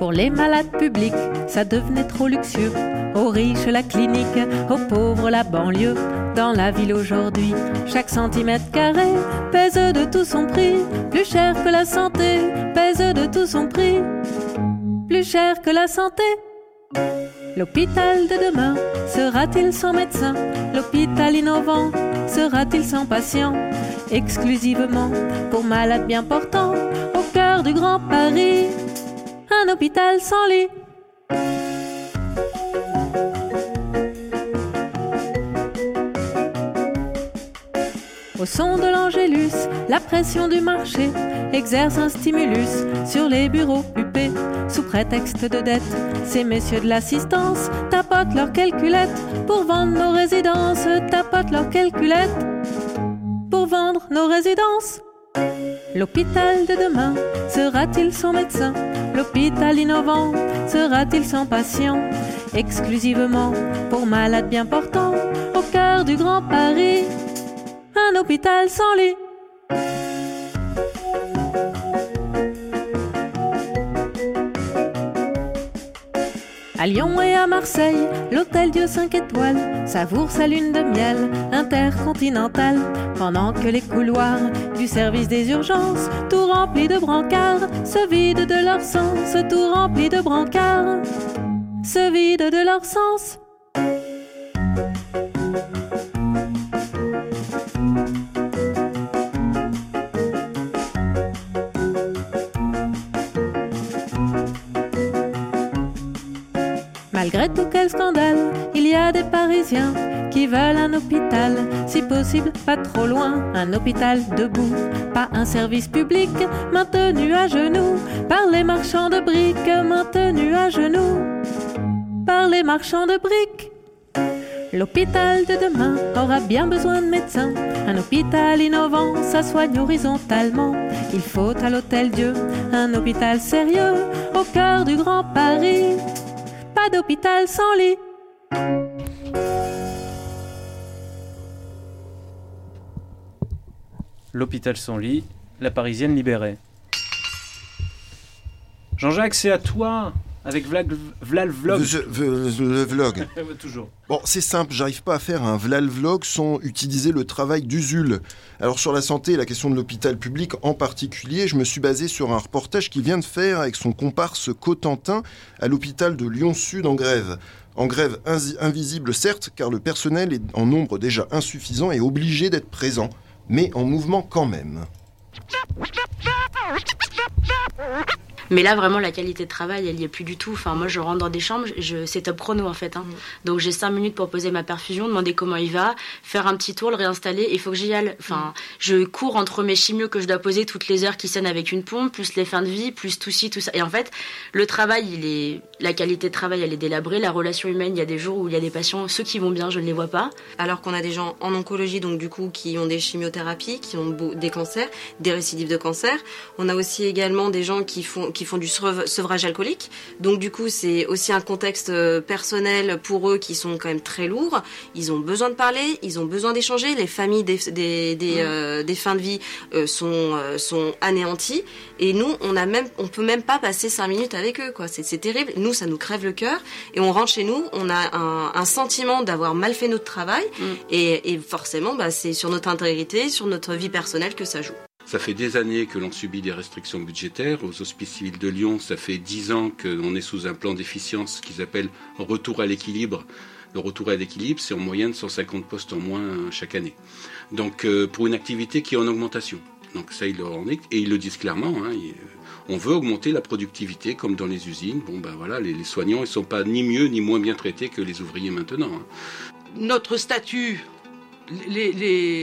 Speaker 32: Les malades publics, ça devenait trop luxueux. Aux riches la clinique, aux pauvres la banlieue. Dans la ville aujourd'hui, chaque centimètre carré pèse de tout son prix. Plus cher que la santé, pèse de tout son prix. Plus cher que la santé. L'hôpital de demain sera-t-il sans médecin? L'hôpital innovant sera-t-il sans patient? Exclusivement pour malades bien portants au cœur du Grand Paris. Un hôpital sans lit. Au son de l'angélus, la pression du marché exerce un stimulus sur les bureaux huppés sous prétexte de dette. Ces messieurs de l'assistance tapotent leurs calculettes pour vendre nos résidences, tapotent leurs calculettes pour vendre nos résidences. L'hôpital de demain sera-t-il sans médecin? L'hôpital innovant sera-t-il sans patient? Exclusivement pour malades bien portants au cœur du Grand Paris un hôpital sans lit. À Lyon et à Marseille, l'hôtel Dieu 5 étoiles savoure sa lune de miel intercontinentale pendant que les couloirs du service des urgences, tout remplis de brancards, se vident de leur sens, tout remplis de brancards, se vident de leur sens. Il y a des Parisiens qui veulent un hôpital, si possible pas trop loin, un hôpital debout, pas un service public maintenu à genoux par les marchands de briques, maintenu à genoux par les marchands de briques. L'hôpital de demain aura bien besoin de médecins. Un hôpital innovant, ça soigne horizontalement. Il faut à l'hôtel Dieu un hôpital sérieux au cœur du Grand Paris. D'hôpital sans lit.
Speaker 5: L'hôpital sans lit, la parisienne libérée. Jean-Jacques, c'est à toi avec Vla, Vla le vlog.
Speaker 26: Le vlog.
Speaker 5: Toujours.
Speaker 26: Bon, c'est simple, j'arrive pas à faire un Vlal vlog sans utiliser le travail d'Usul. Alors sur la santé et la question de l'hôpital public en particulier, je me suis basé sur un reportage qu'il vient de faire avec son comparse Cotentin à l'hôpital de Lyon-Sud en grève. En grève invisible certes, car le personnel est en nombre déjà insuffisant et obligé d'être présent, mais en mouvement quand même.
Speaker 33: Mais là, vraiment, la qualité de travail, elle y est plus du tout. Enfin, moi, je rentre dans des chambres, je, c'est top chrono en fait. hein. Donc, j'ai cinq minutes pour poser ma perfusion, demander comment il va, faire un petit tour, le réinstaller. Il faut que j'y aille. Enfin, je cours entre mes chimios que je dois poser toutes les heures qui sonnent avec une pompe, plus les fins de vie, plus tout ci, tout ça. Et en fait, le travail, il est, la qualité de travail, elle est délabrée. La relation humaine, il y a des jours où il y a des patients, ceux qui vont bien, je ne les vois pas.
Speaker 34: Alors qu'on a des gens en oncologie, donc du coup, qui ont des chimiothérapies, qui ont des cancers, des récidives de cancer. On a aussi également des gens qui font, qui font du sevrage alcoolique. Donc du coup, c'est aussi un contexte euh, personnel pour eux qui sont quand même très lourds. Ils ont besoin de parler, ils ont besoin d'échanger. Les familles des, des, des, euh, des fins de vie euh, sont, euh, sont anéanties. Et nous, on a même, on peut même pas passer cinq minutes avec eux, quoi. C'est terrible. Nous, ça nous crève le cœur. Et on rentre chez nous, on a un, un sentiment d'avoir mal fait notre travail. Et, et forcément, bah, c'est sur notre intégrité, sur notre vie personnelle que ça joue.
Speaker 35: Ça fait des années que l'on subit des restrictions budgétaires. Aux hospices civils de Lyon, ça fait dix ans qu'on est sous un plan d'efficience qu'ils appellent retour à l'équilibre. Le retour à l'équilibre, c'est en moyenne 150 postes en moins chaque année. Donc, euh, pour une activité qui est en augmentation. Donc, ça, ils le et ils le disent clairement. hein, ils- on veut augmenter la productivité comme dans les usines. Bon, ben voilà, les, soignants, ils sont pas ni mieux ni moins bien traités que les ouvriers maintenant. hein.
Speaker 36: notre statut les,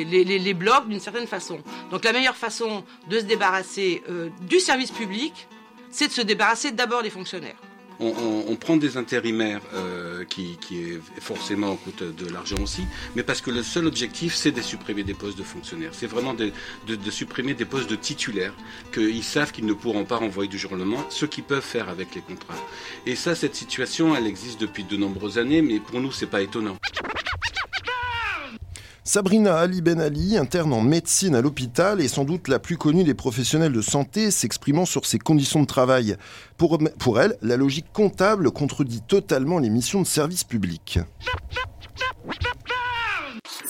Speaker 36: les, d'une certaine façon. Donc la meilleure façon de se débarrasser euh, du service public, c'est de se débarrasser d'abord des fonctionnaires.
Speaker 35: On, prend des intérimaires euh, qui, est forcément coûtent de l'argent aussi, mais parce que le seul objectif, c'est de supprimer des postes de fonctionnaires. C'est vraiment de, de- de supprimer des postes de titulaires qu'ils savent qu'ils ne pourront pas renvoyer du jour au lendemain, ce qu'ils peuvent faire avec les contrats. Et ça, cette situation, elle existe depuis de nombreuses années, mais pour nous, c'est pas étonnant.
Speaker 26: Sabrina Ali Ben Ali, interne en médecine à l'hôpital, est sans doute la plus connue des professionnels de santé s'exprimant sur ses conditions de travail. Pour, elle, la logique comptable contredit totalement les missions de service public.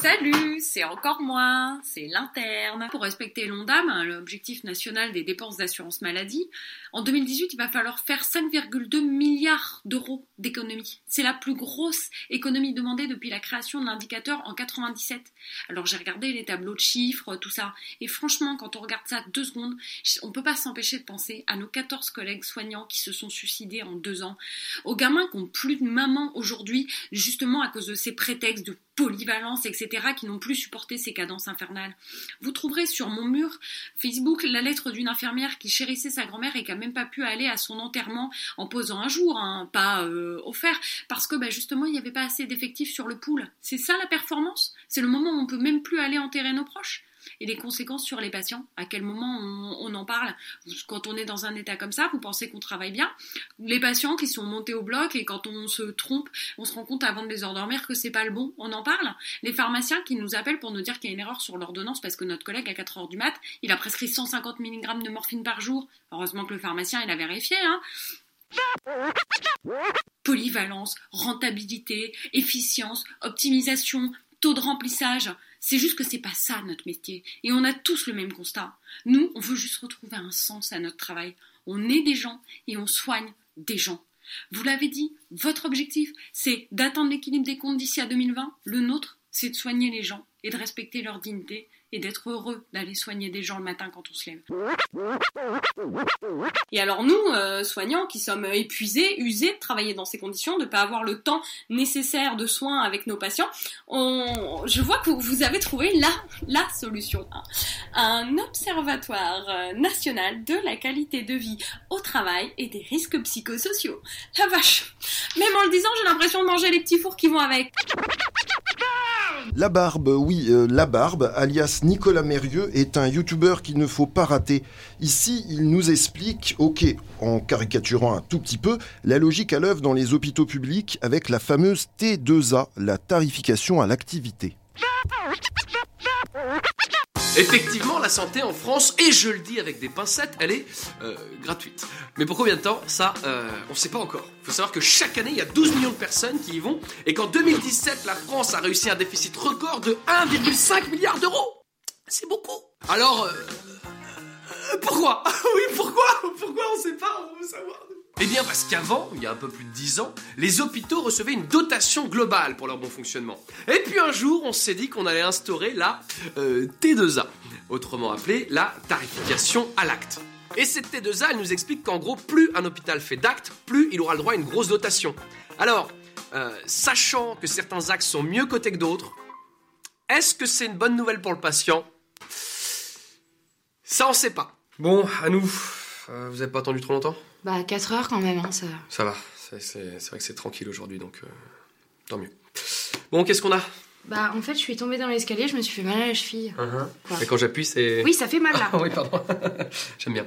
Speaker 37: Salut, c'est encore moi, c'est l'interne. Pour respecter l'ONDAM, hein, l'objectif national des dépenses d'assurance maladie, en 2018, il va falloir faire 5,2 milliards d'euros d'économie. C'est la plus grosse économie demandée depuis la création de l'indicateur en 97. Alors j'ai regardé les tableaux de chiffres, tout ça, et franchement, quand on regarde ça deux secondes, on peut pas s'empêcher de penser à nos 14 collègues soignants qui se sont suicidés en deux ans, aux gamins qui ont plus de maman aujourd'hui, justement à cause de ces prétextes de polyvalence, etc., qui n'ont plus supporté ces cadences infernales. Vous trouverez sur mon mur Facebook la lettre d'une infirmière qui chérissait sa grand-mère et qui a même pas pu aller à son enterrement en posant un jour, hein, pas euh, offert, parce que bah, justement il n'y avait pas assez d'effectifs sur le pool. C'est ça la performance? C'est le moment où on peut même plus aller enterrer nos proches? Et les conséquences sur les patients. À quel moment on, en parle? Quand on est dans un état comme ça, vous pensez qu'on travaille bien? Les patients qui sont montés au bloc et quand on se trompe, on se rend compte avant de les endormir que c'est pas le bon, on en parle? Les pharmaciens qui nous appellent pour nous dire qu'il y a une erreur sur l'ordonnance parce que notre collègue à 4 heures du mat, il a prescrit 150 mg de morphine par jour. Heureusement que le pharmacien, il a vérifié, hein Polyvalence, rentabilité, efficience, optimisation, taux de remplissage. C'est juste que c'est pas ça notre métier. Et on a tous le même constat. Nous, on veut juste retrouver un sens à notre travail. On est des gens et on soigne des gens. Vous l'avez dit, votre objectif, c'est d'atteindre l'équilibre des comptes d'ici à 2020. Le nôtre, c'est de soigner les gens et de respecter leur dignité et d'être heureux d'aller soigner des gens le matin quand on se lève. Et alors nous, euh, soignants qui sommes épuisés, usés de travailler dans ces conditions, de ne pas avoir le temps nécessaire de soins avec nos patients, on... je vois que vous avez trouvé la, la solution. Un observatoire national de la qualité de vie au travail et des risques psychosociaux. La vache Même en le disant, j'ai l'impression de manger les petits fours qui vont avec.
Speaker 26: La Barbe, oui, euh, La Barbe, alias Nicolas Mérieux, est un youtubeur qu'il ne faut pas rater. Ici, il nous explique, ok, en caricaturant un tout petit peu, la logique à l'œuvre dans les hôpitaux publics avec la fameuse T2A, la tarification à l'activité.
Speaker 38: Effectivement, la santé en France, et je le dis avec des pincettes, elle est euh, gratuite. Mais pour combien de temps? Ça, euh, on ne sait pas encore. Il faut savoir que chaque année, il y a 12 millions de personnes qui y vont, et qu'en 2017, la France a réussi un déficit record de 1,5 milliard d'euros. C'est beaucoup. Alors, euh, pourquoi? Oui, pourquoi? Pourquoi? On ne sait pas On veut savoir. Eh bien parce qu'avant, il y a un peu plus de 10 ans, les hôpitaux recevaient une dotation globale pour leur bon fonctionnement. Et puis un jour, on s'est dit qu'on allait instaurer la euh, T2A, autrement appelée la tarification à l'acte. Et cette T2A, elle nous explique qu'en gros, plus un hôpital fait d'actes, plus il aura le droit à une grosse dotation. Alors, euh, sachant que certains actes sont mieux cotés que d'autres, est-ce que c'est une bonne nouvelle pour le patient? Ça, on sait pas. Bon, à nous. Euh, vous avez pas attendu trop longtemps?
Speaker 33: Bah, 4 heures quand même, hein, ça.
Speaker 38: Ça va. C'est, vrai que c'est tranquille aujourd'hui, donc euh, tant mieux. Bon, qu'est-ce qu'on a?
Speaker 33: Bah, en fait, je suis tombée dans l'escalier, je me suis fait mal à la cheville.
Speaker 38: Mais quand j'appuie, c'est.
Speaker 33: Oui, ça fait mal là.
Speaker 38: Ah oui, pardon. J'aime bien.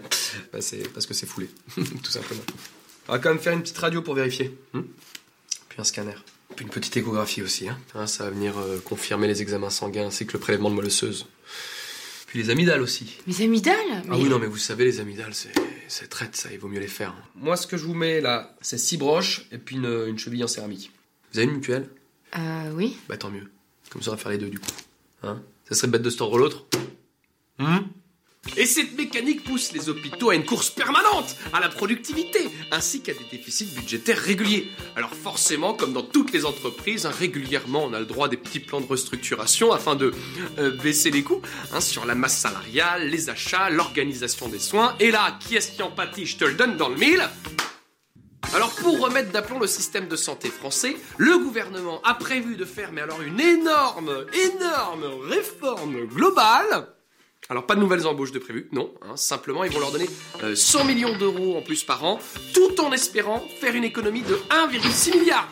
Speaker 38: Bah, c'est parce que c'est foulé, tout simplement. On va quand même faire une petite radio pour vérifier. hmm? Puis un scanner. Puis une petite échographie aussi. Hein. Hein, ça va venir euh, confirmer les examens sanguins ainsi que le prélèvement de moelle osseuse. Puis les amygdales aussi.
Speaker 33: Les amygdales
Speaker 38: Ah oui, non, mais vous savez, les amygdales, c'est, c'est traite, ça, il vaut mieux les faire. hein. Moi, ce que je vous mets là, c'est six broches et puis une, une cheville en céramique. Vous avez une mutuelle?
Speaker 33: Euh, oui.
Speaker 38: Bah tant mieux. Comme ça, on va faire les deux du coup. Hein? Ça serait bête de se tordre l'autre? Hum et cette mécanique pousse les hôpitaux à une course permanente à la productivité, ainsi qu'à des déficits budgétaires réguliers. Alors forcément, comme dans toutes les entreprises, hein, régulièrement on a le droit à des petits plans de restructuration afin de euh, baisser les coûts hein, sur la masse salariale, les achats, l'organisation des soins. Et là, qui est-ce qui en pâtit? Je te le donne dans le mille. Alors pour remettre d'aplomb le système de santé français, le gouvernement a prévu de faire mais alors une énorme, énorme réforme globale. Alors pas de nouvelles embauches de prévues, non. hein, simplement ils vont leur donner euh, 100 millions d'euros en plus par an, tout en espérant faire une économie de 1,6 milliard.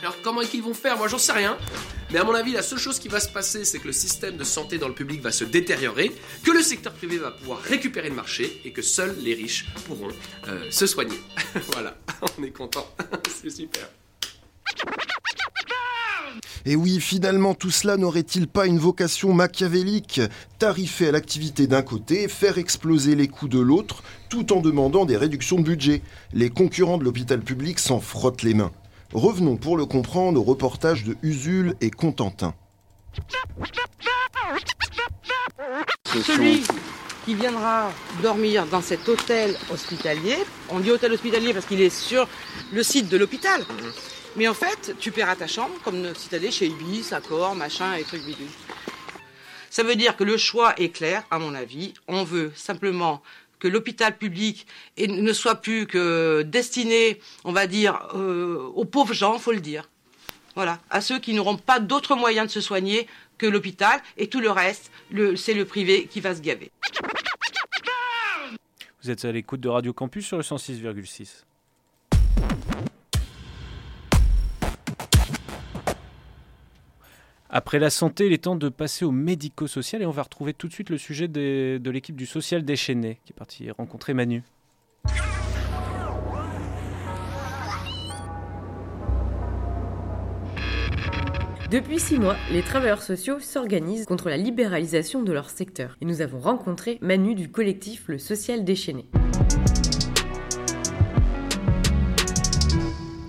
Speaker 38: Alors comment est-ce qu'ils vont faire? Moi j'en sais rien. Mais à mon avis, la seule chose qui va se passer, c'est que le système de santé dans le public va se détériorer, que le secteur privé va pouvoir récupérer le marché et que seuls les riches pourront euh, se soigner. voilà, on est content. c'est super.
Speaker 26: Et oui, finalement, tout cela n'aurait-il pas une vocation machiavélique? Tarifer à l'activité d'un côté, faire exploser les coûts de l'autre, tout en demandant des réductions de budget. Les concurrents de l'hôpital public s'en frottent les mains. Revenons pour le comprendre au reportage de Usul et Contentin.
Speaker 36: Celui qui viendra dormir dans cet hôtel hospitalier, on dit hôtel hospitalier parce qu'il est sur le site de l'hôpital, mais en fait, tu paieras ta chambre comme si tu allais chez Ibis, Accor, machin et trucs bidule. Ça veut dire que le choix est clair, à mon avis. On veut simplement que l'hôpital public ne soit plus que destiné, on va dire, euh, aux pauvres gens, faut le dire. Voilà, à ceux qui n'auront pas d'autres moyens de se soigner que l'hôpital et tout le reste, c'est le privé qui va se gaver.
Speaker 5: Vous êtes à l'écoute de Radio Campus sur le 106,6. Après la santé, il est temps de passer au médico-social et on va retrouver tout de suite le sujet de l'équipe du social déchaîné qui est parti rencontrer Manu.
Speaker 9: Depuis six mois, les travailleurs sociaux s'organisent contre la libéralisation de leur secteur. Et nous avons rencontré Manu du collectif Le Social Déchaîné.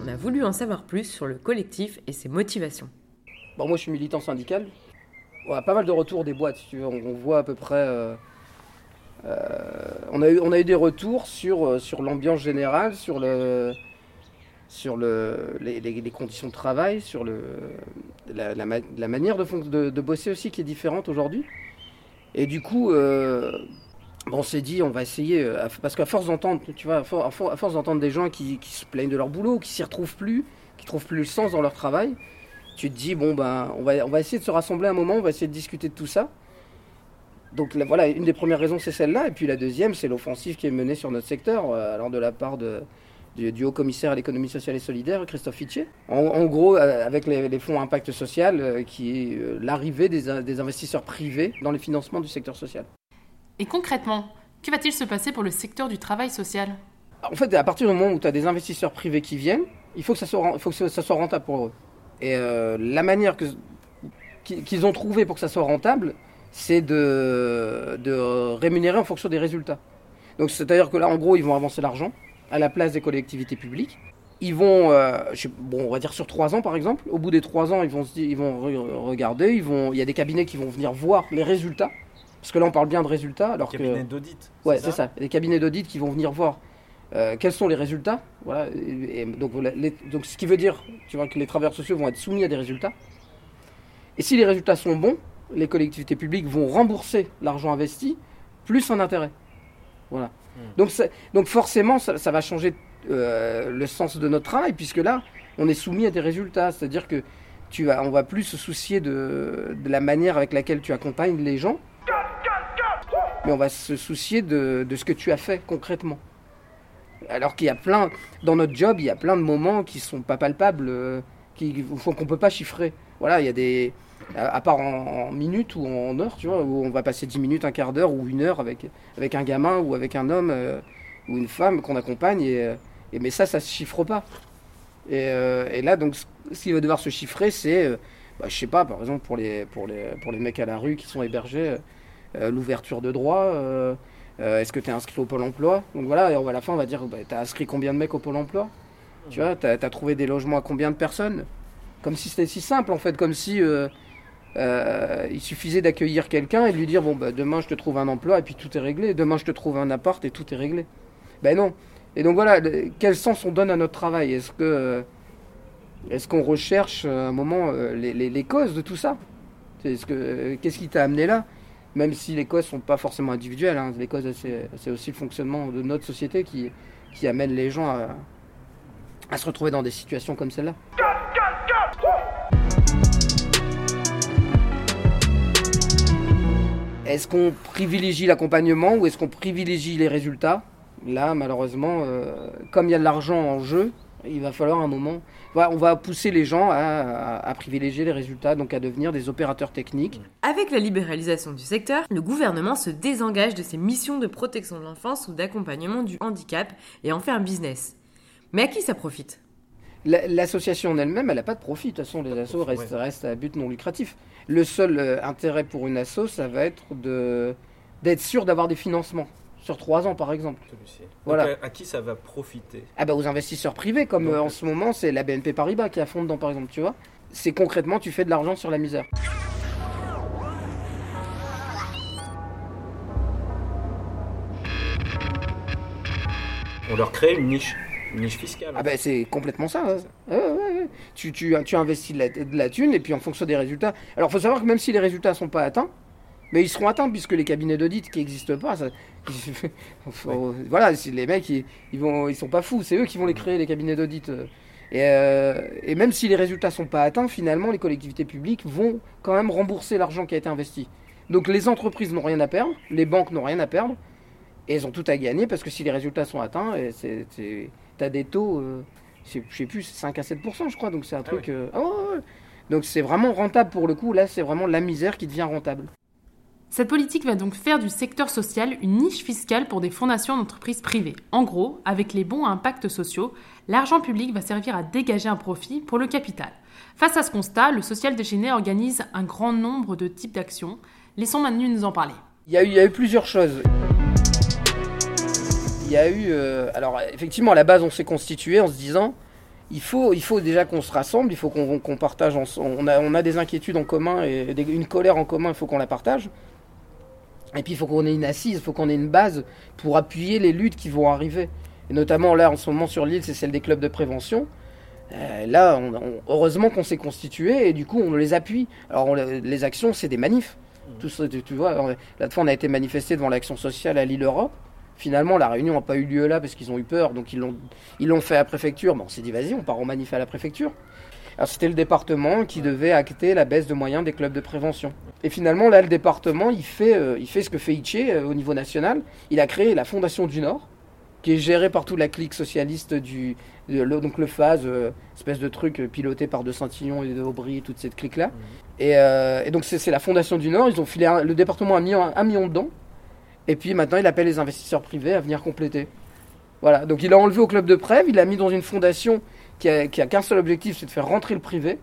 Speaker 9: On a voulu en savoir plus sur le collectif et ses motivations.
Speaker 39: Bon, moi, je suis militant syndical. On a pas mal de retours des boîtes, tu veux. On, voit à peu près. euh, euh, on, a eu, des retours sur, euh, l'ambiance générale, sur, le, les, conditions de travail, sur le, la, la ma- la manière de, de, bosser aussi qui est différente aujourd'hui. Et du coup, on s'est dit, on va essayer. Parce qu'à force d'entendre, tu vois, à for- à for- à force d'entendre des gens qui, qui se plaignent de leur boulot, qui s'y retrouvent plus, qui trouvent plus le sens dans leur travail, tu te dis, bon, ben, on va, on va essayer de se rassembler un moment, on va essayer de discuter de tout ça. Donc là, voilà, une des premières raisons, c'est celle-là. Et puis la deuxième, c'est l'offensive qui est menée sur notre secteur, euh, alors de la part de, du, du haut-commissaire à l'économie sociale et solidaire, Christophe Fitché. En, en gros, euh, avec les, les fonds impact social, euh, qui est l'arrivée des, in- des investisseurs privés dans les financements du secteur social.
Speaker 10: Et concrètement, que va-t-il se passer pour le secteur du travail social?
Speaker 39: En fait, à partir du moment où tu as des investisseurs privés qui viennent, il faut que ça soit, ren- il faut que ça soit rentable pour eux. Et euh, la manière que- qu'ils ont trouvé pour que ça soit rentable, c'est de, de rémunérer en fonction des résultats. Donc c'est-à-dire que là, en gros, ils vont avancer l'argent à la place des collectivités publiques. Ils vont, euh, je sais- bon, on va dire sur trois ans par exemple. Au bout des trois ans, ils vont, se dire- ils vont re- regarder. Ils vont, il y a des cabinets qui vont venir voir les résultats. Parce que là, on parle bien de résultats. Alors
Speaker 5: Cabinet
Speaker 39: que,
Speaker 5: d'audit,
Speaker 39: Ouais,
Speaker 5: c'est ça.
Speaker 39: Des cabinets d'audit qui vont venir voir euh, quels sont les résultats. Voilà. Et, et donc, les- donc, ce qui veut dire, tu vois, que les travailleurs sociaux vont être soumis à des résultats. Et si les résultats sont bons, les collectivités publiques vont rembourser l'argent investi plus un intérêt. Voilà. Donc, c'est- donc forcément, ça, ça va changer euh, le sens de notre travail, puisque là, on est soumis à des résultats. C'est-à-dire que tu vas, on va plus se soucier de, de la manière avec laquelle tu accompagnes les gens, mais on va se soucier de, de ce que tu as fait concrètement. Alors qu'il y a plein, dans notre job, il y a plein de moments qui sont pas palpables, euh, qui, qu'on ne peut pas chiffrer. Voilà, il y a des, à part en, minutes ou en heures, tu vois, où on va passer 10 minutes, un quart d'heure ou une heure avec, avec un gamin ou avec un homme euh, ou une femme qu'on accompagne, et, euh, et- mais ça, ça se chiffre pas. Et, euh, là, donc, ce qui va devoir se chiffrer, c'est, bah, je sais pas, par exemple, pour les, pour, les, pour les mecs à la rue qui sont hébergés, l'ouverture de droits, euh, est-ce que tu es inscrit au Pôle emploi Donc voilà, et à la fin, on va dire, bah, tu as inscrit combien de mecs au Pôle emploi Tu vois, tu as, trouvé des logements à combien de personnes Comme si c'était si simple, en fait, comme si euh, euh, il suffisait d'accueillir quelqu'un et de lui dire, bon, bah, demain, je te trouve un emploi et puis tout est réglé. Demain, je te trouve un appart et tout est réglé. Ben non. Et donc voilà, quel sens on donne à notre travail? Est-ce que est-ce qu'on recherche à un moment les, causes de tout ça? Est-ce que qu'est-ce qui t'a amené là? Même si les causes sont pas forcément individuelles, hein, les causes c'est, aussi le fonctionnement de notre société qui amène les gens à, à se retrouver dans des situations comme celle-là. Est-ce qu'on privilégie l'accompagnement ou est-ce qu'on privilégie les résultats? Là, malheureusement, euh, comme il y a de l'argent en jeu, il va falloir un moment. Voilà, on va pousser les gens à, à- à privilégier les résultats, donc à devenir des opérateurs techniques.
Speaker 9: Avec la libéralisation du secteur, le gouvernement se désengage de ses missions de protection de l'enfance ou d'accompagnement du handicap et en fait un business. Mais à qui ça profite?
Speaker 39: La- L'association en elle-même, elle n'a pas de profit. De toute façon, les assos restent, restent à but non lucratif. Le seul euh, intérêt pour une asso, ça va être d'être sûr d'avoir des financements sur trois ans, par exemple. Voilà.
Speaker 5: Donc, à, à qui ça va profiter
Speaker 39: Ah bah aux investisseurs privés, comme euh, en ce moment c'est la BNP Paribas qui a fond dedans par exemple, tu vois. C'est concrètement tu fais de l'argent sur la misère.
Speaker 5: On leur crée une niche, une niche fiscale.
Speaker 39: Ah bah c'est complètement ça. ouais. Ouais, ouais, ouais. Tu, tu, tu investis de la, de la thune et puis en fonction des résultats. Alors faut savoir que même si les résultats sont pas atteints, mais ils seront atteints puisque les cabinets d'audit qui n'existent pas, ça, faut- voilà, les mecs ils, ils vont, ils sont pas fous, c'est eux qui vont les créer les cabinets d'audit. euh. Et, euh, et même si les résultats sont pas atteints, finalement les collectivités publiques vont quand même rembourser l'argent qui a été investi. Donc les entreprises n'ont rien à perdre, les banques n'ont rien à perdre, et elles ont tout à gagner parce que si les résultats sont atteints, c'est- t'as des taux, euh, je sais- plus, c'est 5 à 7%, je crois, donc c'est un truc. euh, ah ouais, ouais. Donc c'est vraiment rentable pour le coup, là c'est vraiment la misère qui devient rentable.
Speaker 10: Cette politique va donc faire du secteur social une niche fiscale pour des fondations d'entreprises privées. En gros, avec les bons à impact sociaux, l'argent public va servir à dégager un profit pour le capital. Face à ce constat, le social déchaîné organise un grand nombre de types d'actions. Laissons Manu nous en parler.
Speaker 39: Il y a eu, plusieurs choses. Il y a eu. euh, alors, effectivement, à la base, on s'est constitué en se disant il faut, déjà qu'on se rassemble, il faut qu'on partage. on, a, des inquiétudes en commun et une colère en commun, il faut qu'on la partage. Et puis, il faut qu'on ait une assise, il faut qu'on ait une base pour appuyer les luttes qui vont arriver. Et notamment, là, en ce moment, sur l'île, c'est celle des clubs de prévention. Euh, là, on- on- heureusement qu'on s'est constitué et du coup, on les appuie. Alors, on- les actions, c'est des manifs. Tout ça, tu, tu vois, la fois, on a été manifesté devant l'action sociale à l'île Europe. Finalement, la réunion n'a pas eu lieu là parce qu'ils ont eu peur, donc ils l'ont, ils l'ont fait à la préfecture. Bon, on s'est dit, vas-y, on part en manif à la préfecture. Alors, c'était le département qui devait acter la baisse de moyens des clubs de prévention. Et finalement, là, le département, il fait, euh, il fait ce que fait Itché euh, au niveau national. Il a créé la Fondation du Nord, qui est gérée par toute la clique socialiste du. de- le- donc le FAS, euh, espèce de truc piloté par De Saint-Ignon et de Aubry, toute cette clique-là. Et, euh, et donc c'est la Fondation du Nord, ils ont filé un- le département a mis un, un million dedans. Et puis maintenant il appelle les investisseurs privés à venir compléter. Voilà, donc il a enlevé au club de Prèves, il l'a mis dans une fondation qui a, qu'un seul objectif, c'est de faire rentrer le privé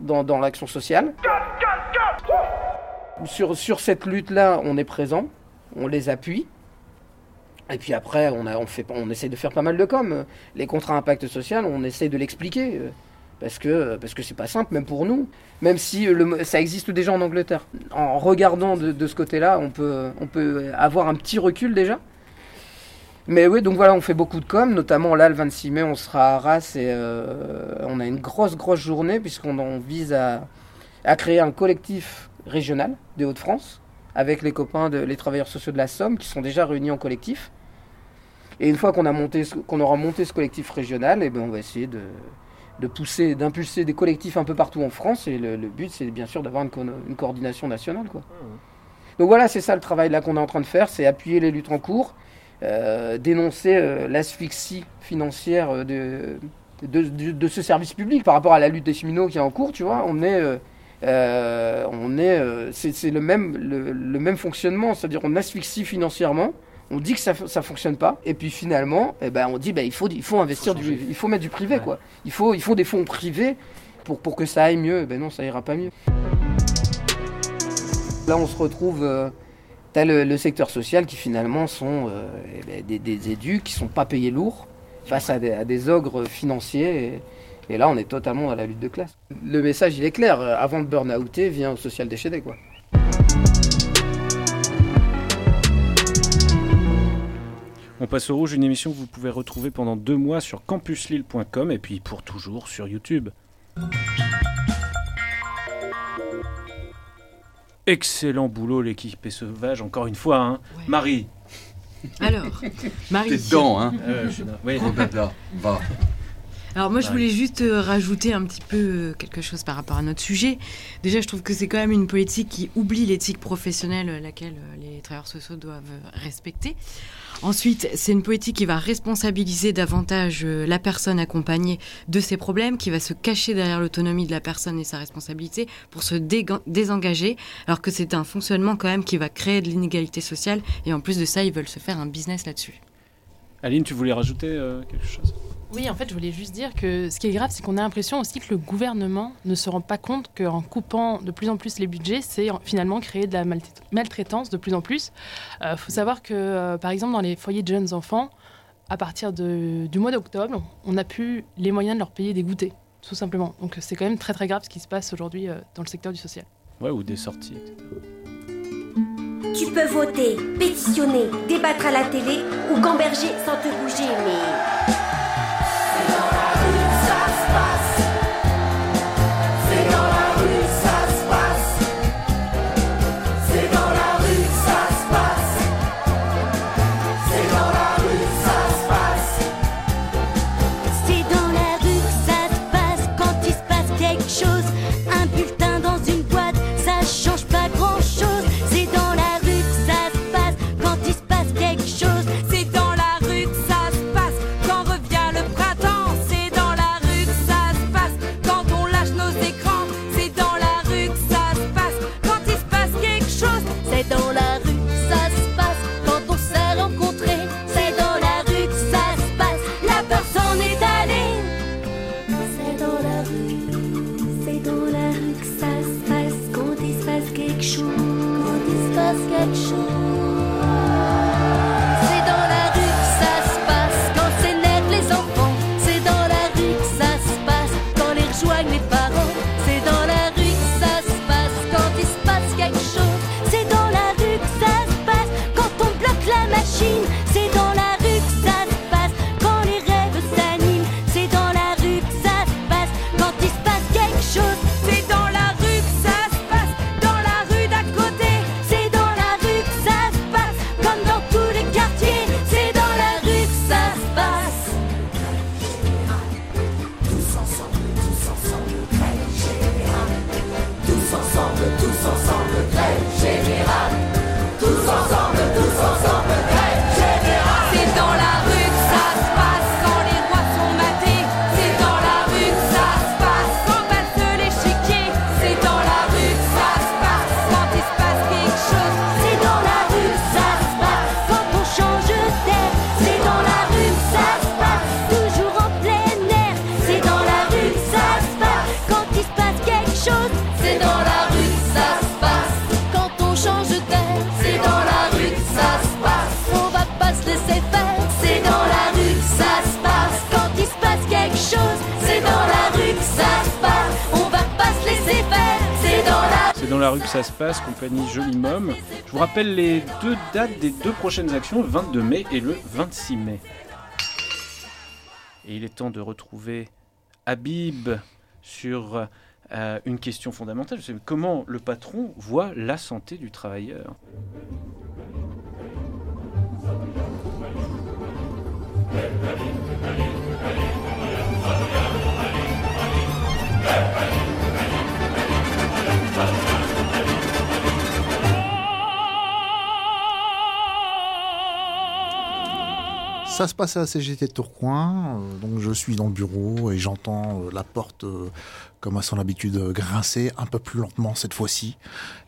Speaker 39: dans, dans l'action sociale. Sur, cette lutte-là, on est présent, on les appuie. Et puis après, on, a, essaie de faire pas mal de com. Les contrats impact social, on essaie de l'expliquer. euh, Parce que parce que c'est pas simple, même pour nous. Même si euh, ça existe déjà en Angleterre. En regardant de, ce côté-là, on peut, on peut avoir un petit recul déjà. Mais oui, donc voilà, on fait beaucoup de com, notamment là, le 26 mai, on sera à Arras et euh, on a une grosse, grosse journée puisqu'on on vise à, à créer un collectif régional des Hauts-de-France avec les copains, de, les travailleurs sociaux de la Somme qui sont déjà réunis en collectif. Et une fois qu'on qu'on aura monté ce collectif régional, et ben on va essayer de, de pousser, d'impulser des collectifs un peu partout en France. Et le, le but, c'est bien sûr d'avoir une, co- une coordination nationale, quoi. Donc voilà, c'est ça le travail là qu'on est en train de faire, c'est appuyer les luttes en cours, euh, dénoncer euh, l'asphyxie financière euh, de, de, de- de ce service public par rapport à la lutte des cheminots qui est en cours, tu vois. On est, euh, euh, on est, euh, c'est le même, le, le même fonctionnement, c'est-à-dire on asphyxie financièrement. On dit que ça ne fonctionne pas, et puis finalement, eh ben, on dit bah, il, faut, il faut investir, du, il faut mettre du privé, quoi. Il faut, il faut des fonds privés pour, pour que ça aille mieux. Ben non, ça ira pas mieux. Là, on se retrouve. Euh, T'as le, le secteur social qui finalement sont euh, eh ben, des, des édus qui sont pas payés lourd face à des, à des ogres financiers. Et, et là, on est totalement dans la lutte de classe. Le message, il est clair. euh, Avant de burn-outer, viens au social déchédé, quoi.
Speaker 5: On passe au rouge, une émission que vous pouvez retrouver pendant deux mois sur campuslille.com et puis pour toujours sur YouTube. Excellent boulot l'équipe est sauvage, encore une fois. Hein. Marie.
Speaker 9: Alors, Marie.
Speaker 6: T'es dedans, hein
Speaker 5: Euh, je oui.
Speaker 6: Là, va.
Speaker 9: Alors moi je
Speaker 5: Ouais.
Speaker 9: voulais juste euh, rajouter un petit peu euh, quelque chose par rapport à notre sujet. Déjà je trouve que c'est quand même une politique qui oublie l'éthique professionnelle euh, laquelle les travailleurs sociaux doivent respecter. Ensuite c'est une politique qui va responsabiliser davantage la personne accompagnée de ses problèmes, qui va se cacher derrière l'autonomie de la personne et sa responsabilité pour se désengager, alors que c'est un fonctionnement quand même qui va créer de l'inégalité sociale et en plus de ça ils veulent se faire un business là-dessus.
Speaker 5: Aline, tu voulais rajouter euh, quelque chose?
Speaker 10: Oui, en fait, je voulais juste dire que ce qui est grave, c'est qu'on a l'impression aussi que le gouvernement ne se rend pas compte qu'en coupant de plus en plus les budgets, c'est finalement créer de la maltraitance de plus en plus. Il euh, faut savoir que, euh, par exemple, dans les foyers de jeunes enfants, à partir de, du mois d'octobre, on n'a plus les moyens de leur payer des goûters, tout simplement. Donc c'est quand même très très grave ce qui se passe aujourd'hui euh, dans le secteur du social.
Speaker 5: Ouais, ou des sorties,
Speaker 40: Tu peux voter, pétitionner, débattre à la télé ou gamberger sans te bouger, mais... Hallelujah.
Speaker 5: Ça se passe, compagnie Joli Mom. Je vous rappelle les deux dates des deux prochaines actions, le 22 mai et le 26 mai. Et il est temps de retrouver Habib sur euh, une question fondamentale. Comment le patron voit la santé du travailleur?
Speaker 12: Ça se passe à la CGT de Tourcoing. Euh, donc je suis dans le bureau et j'entends euh, la porte, euh, comme à son habitude, grincer un peu plus lentement cette fois-ci.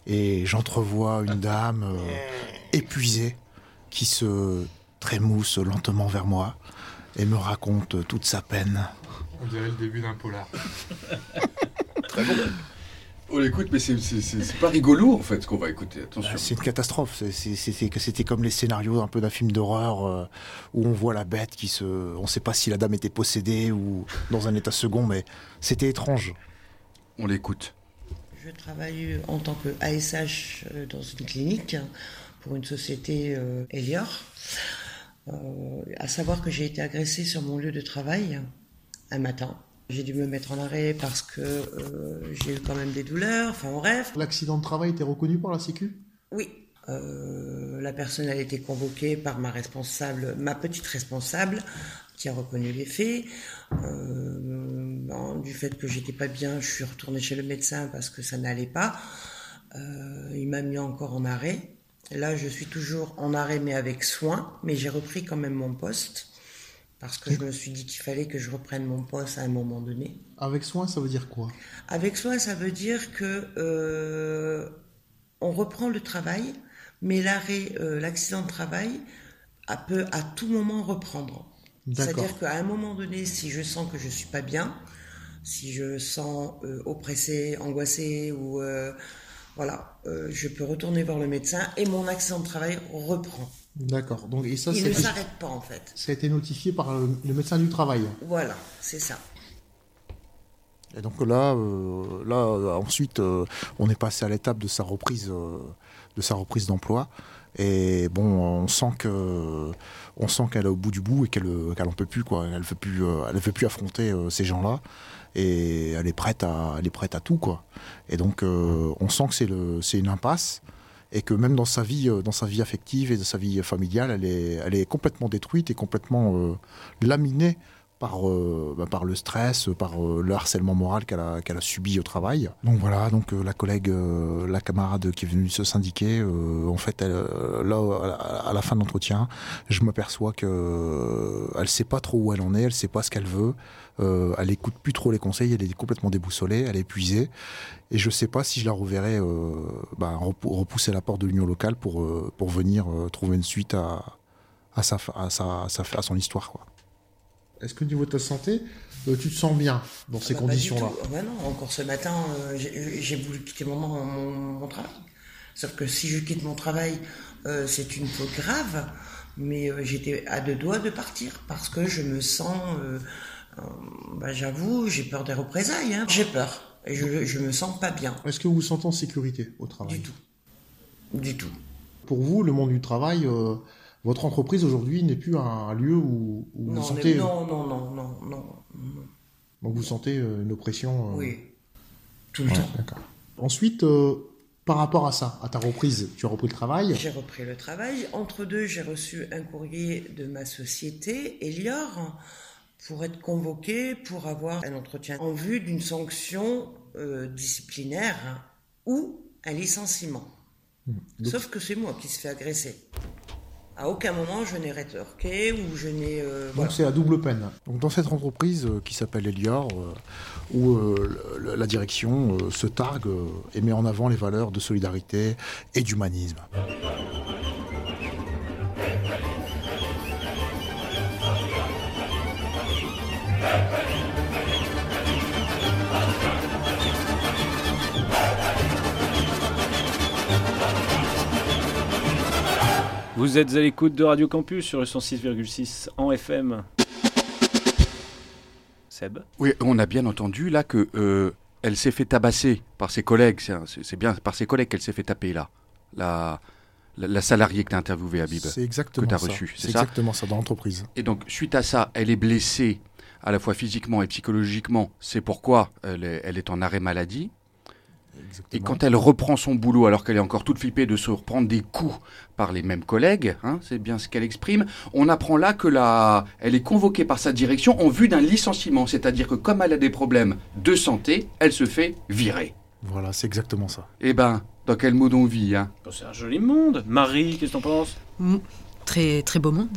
Speaker 12: Et j'entrevois une dame épuisée qui se trémousse lentement vers moi et me raconte toute sa peine.
Speaker 13: On dirait le début d'un polar.
Speaker 6: Très bon. On l'écoute, mais c'est pas rigolo en fait ce qu'on va écouter. Attention.
Speaker 12: Bah, c'est une catastrophe. C'était comme les scénarios un peu d'un film d'horreur euh, où on voit la bête qui se. On ne sait pas si la dame était possédée ou dans un état second, mais c'était étrange.
Speaker 6: On l'écoute.
Speaker 41: Je travaille en tant que ASH euh, dans une clinique pour une société euh, Elior. à savoir que j'ai été agressée sur mon lieu de travail un matin. J'ai dû me mettre en arrêt parce que euh, j'ai eu quand même des douleurs, enfin bref.
Speaker 12: L'accident de travail était reconnu par la Sécu?
Speaker 41: Oui. Euh, la personne a été convoquée par ma responsable, ma petite responsable, qui a reconnu les faits. Euh, du fait que j'étais pas bien, je suis retournée chez le médecin parce que ça n'allait pas. il m'a mis encore en arrêt. Là, je suis toujours en arrêt, mais avec soin, mais j'ai repris quand même mon poste parce que je me suis dit qu'il fallait que je reprenne mon poste à un moment donné.
Speaker 12: Avec soin, ça veut dire quoi?
Speaker 41: Avec soin, ça veut dire que euh, on reprend le travail, mais l'arrêt, euh, l'accident de travail peut à tout moment reprendre. C'est-à-dire qu'à un moment donné, si je sens que je suis pas bien, si je sens euh, oppressé, angoissé ou voilà, je peux retourner voir le médecin et mon accident de travail reprend.
Speaker 12: D'accord. Donc et ça,
Speaker 41: Il
Speaker 12: c'est-
Speaker 41: ne s'arrête pas en fait.
Speaker 12: Ça a été notifié par le, le médecin du travail.
Speaker 41: Voilà, c'est ça.
Speaker 12: Et donc là, euh, là ensuite, euh, on est passé à l'étape de sa reprise, euh, de sa reprise d'emploi. Et bon, on sent que, on sent qu'elle est au bout du bout et qu'elle, qu'elle en peut plus quoi. Elle veut plus, euh, elle veut plus affronter euh, ces gens-là. Et elle est prête à, elle est prête à tout quoi. Et donc, euh, on sent que c'est le, c'est une impasse. Et que même dans sa vie, euh, dans sa vie affective et dans sa vie familiale, elle est, elle est complètement détruite et complètement euh, laminée par, euh, bah, par le stress, par le harcèlement moral qu'elle a, qu'elle a subi au travail. Donc voilà, donc la collègue, la camarade qui est venue se syndiquer, en fait, là, à la- fin de l'entretien, je m'aperçois que euh, elle sait pas trop où elle en est, elle sait pas ce qu'elle veut, euh, elle écoute plus trop les conseils, elle est complètement déboussolée, elle est épuisée, et je sais pas si je la reverrai euh, bah, repou- repousser la porte de l'union locale pour, euh, pour venir euh, trouver une suite à, à, sa, à, sa, à, sa- à son histoire. Quoi. Est-ce que au niveau de ta santé, euh, tu te sens bien dans ces
Speaker 41: Ah bah, pas du
Speaker 12: conditions-là?
Speaker 41: Ah bah non, encore ce matin, euh, j'ai voulu quitter mon, mon, mon travail. Sauf que si je quitte mon travail, euh, c'est une faute grave, mais euh, j'étais à deux doigts de partir parce que je me sens, bah, j'avoue, j'ai peur des représailles. hein. J'ai peur et je, je me sens pas bien.
Speaker 12: Est-ce que vous vous sentez en sécurité au travail?
Speaker 41: Du tout. Du tout.
Speaker 12: Pour vous, le monde du travail, euh, votre entreprise aujourd'hui n'est plus un, lieu où, où
Speaker 41: Non,
Speaker 12: vous sentez,
Speaker 41: non, non, non, non, non, non.
Speaker 12: donc vous sentez euh, une oppression. euh,
Speaker 41: Oui. Tout le
Speaker 12: ouais,
Speaker 41: temps.
Speaker 12: D'accord. Ensuite, euh, par rapport à ça, à ta reprise, tu as repris le travail?
Speaker 41: J'ai repris le travail. Entre deux, j'ai reçu un courrier de ma société, Elior, pour être convoqué pour avoir un entretien en vue d'une sanction euh, disciplinaire ou un licenciement.
Speaker 12: Donc-
Speaker 41: Sauf que c'est moi qui se fait agresser. À aucun moment je n'ai rétorqué ou je n'ai. euh,
Speaker 12: Donc c'est à double peine. Donc dans cette entreprise euh, qui s'appelle Elior, euh, où la direction se targue et met en avant les valeurs de solidarité et d'humanisme.
Speaker 5: Vous êtes à l'écoute de Radio Campus sur le 106,6 en FM. Seb
Speaker 6: Oui, on a bien entendu là que euh, elle s'est fait tabasser par ses collègues. C'est bien par ses collègues qu'elle s'est fait taper là. La, la, la salariée que tu as interviewée, Habib.
Speaker 12: C'est exactement
Speaker 6: que tu as
Speaker 12: ça.
Speaker 6: reçue.
Speaker 12: C'est
Speaker 6: C'est ça
Speaker 12: exactement ça dans l'entreprise.
Speaker 6: Et donc, suite à ça, elle est blessée à la fois physiquement et psychologiquement. C'est pourquoi elle est, elle est en arrêt maladie. Et quand elle reprend son boulot, alors qu'elle est encore toute flippée de se reprendre des coups par les mêmes collègues, hein, c'est bien ce qu'elle exprime, on apprend là que la... elle est convoquée par sa direction en vue d'un licenciement. C'est-à-dire que comme elle a des problèmes de santé, elle se fait virer.
Speaker 12: Voilà, c'est exactement ça.
Speaker 6: Eh ben, dans quel monde on vit hein?
Speaker 5: Bon, C'est un joli monde. Marie, qu'est-ce que t'en penses?
Speaker 9: Très, très beau monde,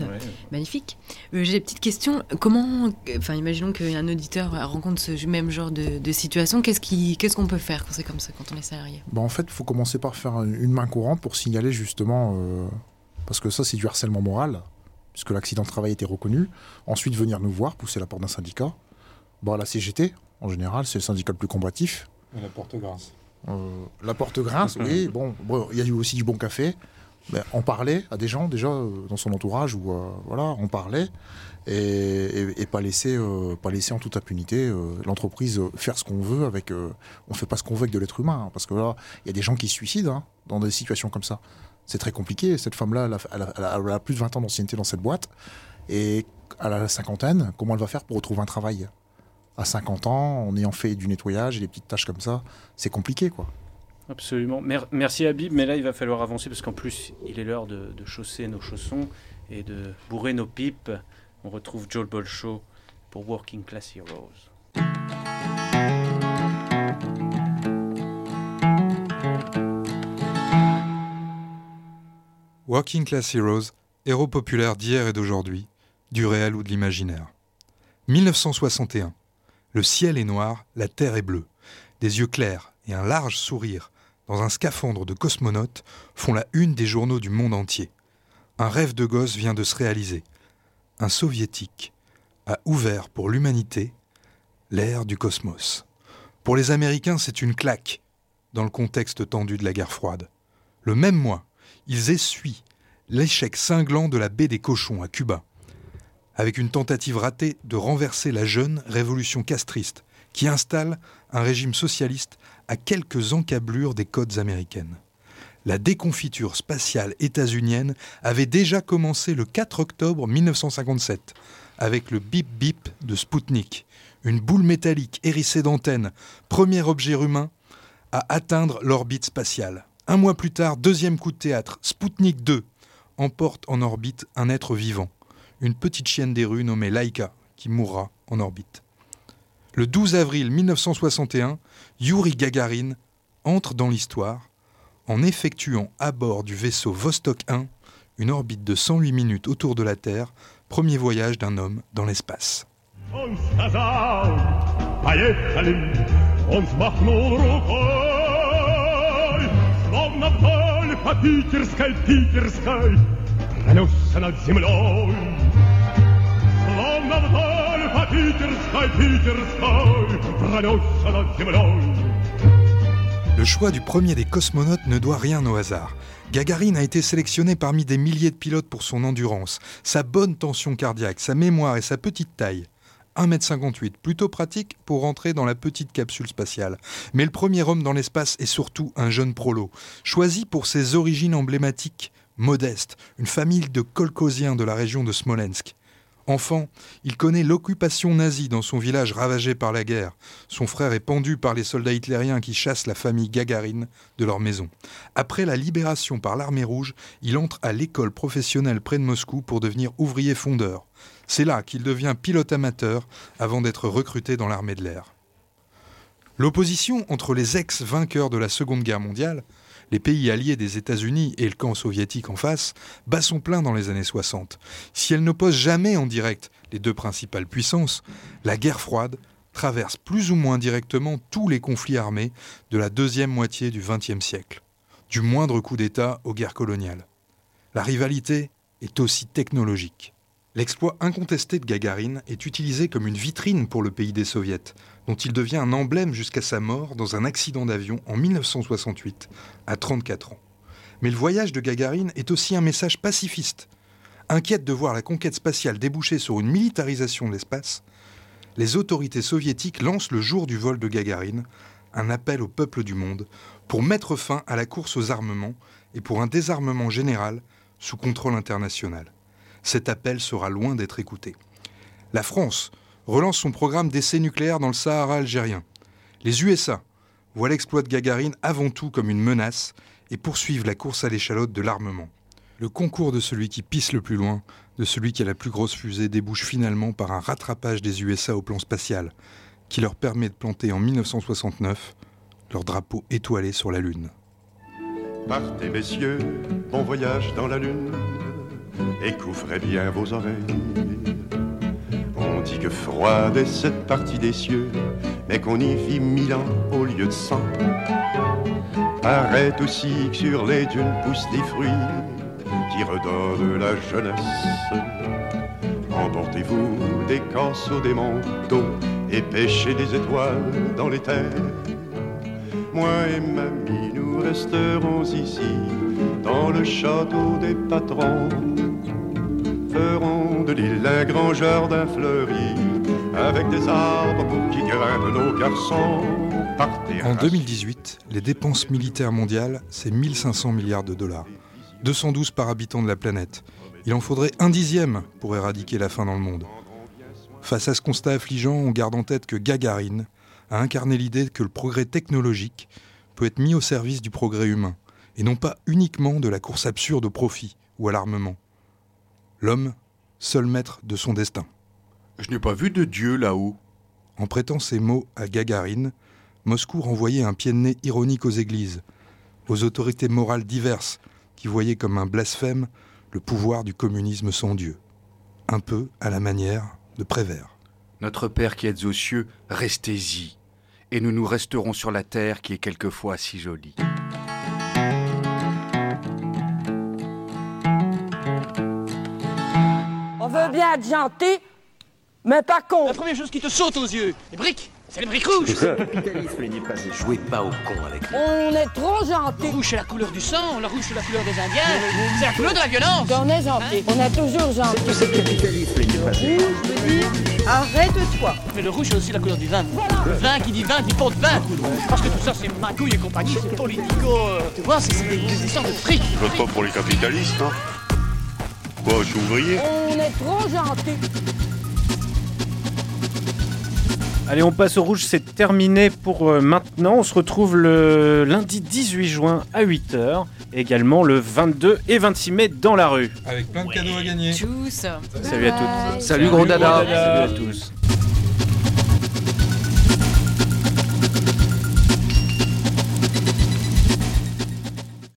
Speaker 9: magnifique. Euh, J'ai des petites questions. Comment, enfin, imaginons qu'un auditeur rencontre ce même genre de, de situation. Qu'est-ce qui- qu'est-ce qu'on peut faire quand c'est comme ça, quand on est salarié?
Speaker 12: Bah, en fait, il faut commencer par faire une main courante pour signaler justement, euh, parce que ça c'est du harcèlement moral, puisque l'accident de travail a été reconnu. Ensuite, venir nous voir, pousser la porte d'un syndicat. Bah, la CGT, en général, c'est le syndicat le plus combatif.
Speaker 13: La porte grasse.
Speaker 12: Euh, la porte grince, oui. Bon, bon, il y a eu aussi du bon café. Mais en parler à des gens déjà euh, dans son entourage ou euh, voilà, en parler et, pas laisser, euh, pas laisser en toute impunité l'entreprise faire ce qu'on veut avec. on fait pas ce qu'on veut avec de l'être humain, hein, parce que là, il y a des gens qui se suicident hein, dans des situations comme ça. C'est très compliqué. Cette elle a- elle a plus de 20 ans d'ancienneté dans cette boîte et à la cinquantaine, comment elle va faire pour retrouver un travail? À 50 ans en ayant fait du nettoyage et des petites tâches comme ça, c'est compliqué quoi.
Speaker 5: Absolument. Mer- merci Habib, mais là il va falloir avancer parce qu'en plus il est l'heure de, chausser nos chaussons et de bourrer nos pipes. On retrouve Joel Bolshaw pour Working Class Heroes.
Speaker 13: Working Class Heroes, héros populaires d'hier et d'aujourd'hui, du réel ou de l'imaginaire. 1961. Le ciel est noir, la terre est bleue. Des yeux clairs et un large sourire, dans un scaphandre de cosmonaute, font la une des journaux du monde entier. Un rêve de gosse vient de se réaliser. Un soviétique, a ouvert pour l'humanité l'ère du cosmos. Pour les Américains, c'est une claque dans le contexte tendu de la guerre froide. Le même mois, ils essuient l'échec cinglant de la baie des cochons à Cuba, avec une tentative ratée de renverser la jeune révolution castriste qui installe un régime socialiste à quelques encablures des côtes américaines. La déconfiture spatiale états-unienne avait déjà commencé le 4 octobre 1957 avec le bip bip de Spoutnik, une boule métallique hérissée d'antennes, premier objet humain à atteindre l'orbite spatiale. Un mois plus tard, deuxième coup de théâtre, Spoutnik 2 emporte en orbite un être vivant, une petite chienne des rues nommée Laika, qui mourra en orbite. Le 12 avril 1961, Yuri Gagarin entre dans l'histoire en effectuant à bord du vaisseau Vostok 1 une orbite de 108 minutes autour de la Terre, premier voyage d'un homme dans l'espace. Le choix du premier des cosmonautes ne doit rien au hasard. Gagarine a été sélectionné parmi des milliers de pilotes pour son endurance, sa bonne tension cardiaque, sa mémoire et sa petite taille. 1m58, plutôt pratique pour rentrer dans la petite capsule spatiale. Mais le premier homme dans l'espace est surtout un jeune prolo, choisi pour ses origines emblématiques, modestes, une famille de kolkhosiens de la région de Smolensk. Enfant, il connaît l'occupation nazie dans son village ravagé par la guerre. Son frère est pendu par les soldats hitlériens qui chassent la famille Gagarine de leur maison. Après la libération par l'armée rouge, il entre à l'école professionnelle près de Moscou pour devenir ouvrier fondeur. C'est là qu'il devient pilote amateur avant d'être recruté dans l'armée de l'air. L'opposition entre les ex-vainqueurs de la Seconde Guerre mondiale, les pays alliés des États-Unis et le camp soviétique en face bat son plein dans les années 60. Si elle n'oppose jamais en direct les deux principales puissances, la guerre froide traverse plus ou moins directement tous les conflits armés de la deuxième moitié du XXe siècle, du moindre coup d'État aux guerres coloniales. La rivalité est aussi technologique. L'exploit incontesté de Gagarine est utilisé comme une vitrine pour le pays des soviets, dont il devient un emblème jusqu'à sa mort dans un accident d'avion en 1968, à 34 ans. Mais le voyage de Gagarine est aussi un message pacifiste. Inquiète de voir la conquête spatiale déboucher sur une militarisation de l'espace, les autorités soviétiques lancent le jour du vol de Gagarine un appel au peuple du monde pour mettre fin à la course aux armements et pour un désarmement général sous contrôle international cet appel sera loin d'être écouté. La France relance son programme d'essai nucléaire dans le Sahara algérien. Les USA voient l'exploit de Gagarine avant tout comme une menace et poursuivent la course à l'échalote de l'armement. Le concours de celui qui pisse le plus loin, de celui qui a la plus grosse fusée, débouche finalement par un rattrapage des USA au plan spatial, qui leur permet de planter en 1969 leur drapeau étoilé sur la Lune.
Speaker 42: Partez messieurs, bon voyage dans la Lune et couvrez bien vos oreilles. On dit que froide est cette partie des cieux, mais qu'on y vit mille ans au lieu de cent. Arrête aussi que sur les dunes poussent des fruits qui redonnent la jeunesse. Emportez-vous des canceaux, des manteaux et pêchez des étoiles dans les terres. Moi et mamie, nous resterons ici, dans le château des patrons feront de l'île un grand jardin fleuri, avec des arbres pour qui grimpent nos garçons.
Speaker 13: En 2018, les dépenses militaires mondiales, c'est 1500 milliards de dollars. 212 par habitant de la planète. Il en faudrait un dixième pour éradiquer la faim dans le monde. Face à ce constat affligeant, on garde en tête que Gagarine a incarné l'idée que le progrès technologique peut être mis au service du progrès humain, et non pas uniquement de la course absurde au profit ou à l'armement. L'homme, seul maître de son destin.
Speaker 6: Je n'ai pas vu de Dieu là-haut.
Speaker 13: En prêtant ces mots à Gagarine, Moscou renvoyait un pied de nez ironique aux églises, aux autorités morales diverses qui voyaient comme un blasphème le pouvoir du communisme sans Dieu. Un peu à la manière de Prévert.
Speaker 6: Notre Père qui êtes aux cieux, restez-y, et nous nous resterons sur la terre qui est quelquefois si jolie.
Speaker 43: On veut bien être gentil,
Speaker 36: Mais pas con
Speaker 2: La première chose qui te saute aux yeux, les briques c'est les briques rouges.
Speaker 36: Le capitalisme
Speaker 2: Jouez pas au con avec
Speaker 36: On est trop gentil.
Speaker 2: Le rouge c'est la couleur du sang, le rouge c'est la couleur des Indiens, c'est la couleur de la violence.
Speaker 36: On est gentil, on est toujours gentil.
Speaker 2: C'est le capitalisme pas
Speaker 36: Rouge veut dire arrête-toi.
Speaker 2: Mais le rouge c'est aussi la couleur du vin. Le vin qui dit vin dit pot de vin. Parce que tout ça c'est magouille et compagnie, c'est politico... euh, tu vois, c'est c'est des, des histoires de fric.
Speaker 44: Je vote pas pour les capitalistes, hein. Quoi, je suis ouvrier
Speaker 36: On est trop gentil
Speaker 5: Allez, on passe au rouge, c'est terminé pour euh, maintenant. On se retrouve le lundi 18 juin à 8h, également le 22 et 26 mai dans la rue.
Speaker 13: Avec plein de cadeaux à gagner.
Speaker 9: Tous.
Speaker 5: Salut à toutes.
Speaker 29: Salut, gros dada.
Speaker 5: Salut à tous.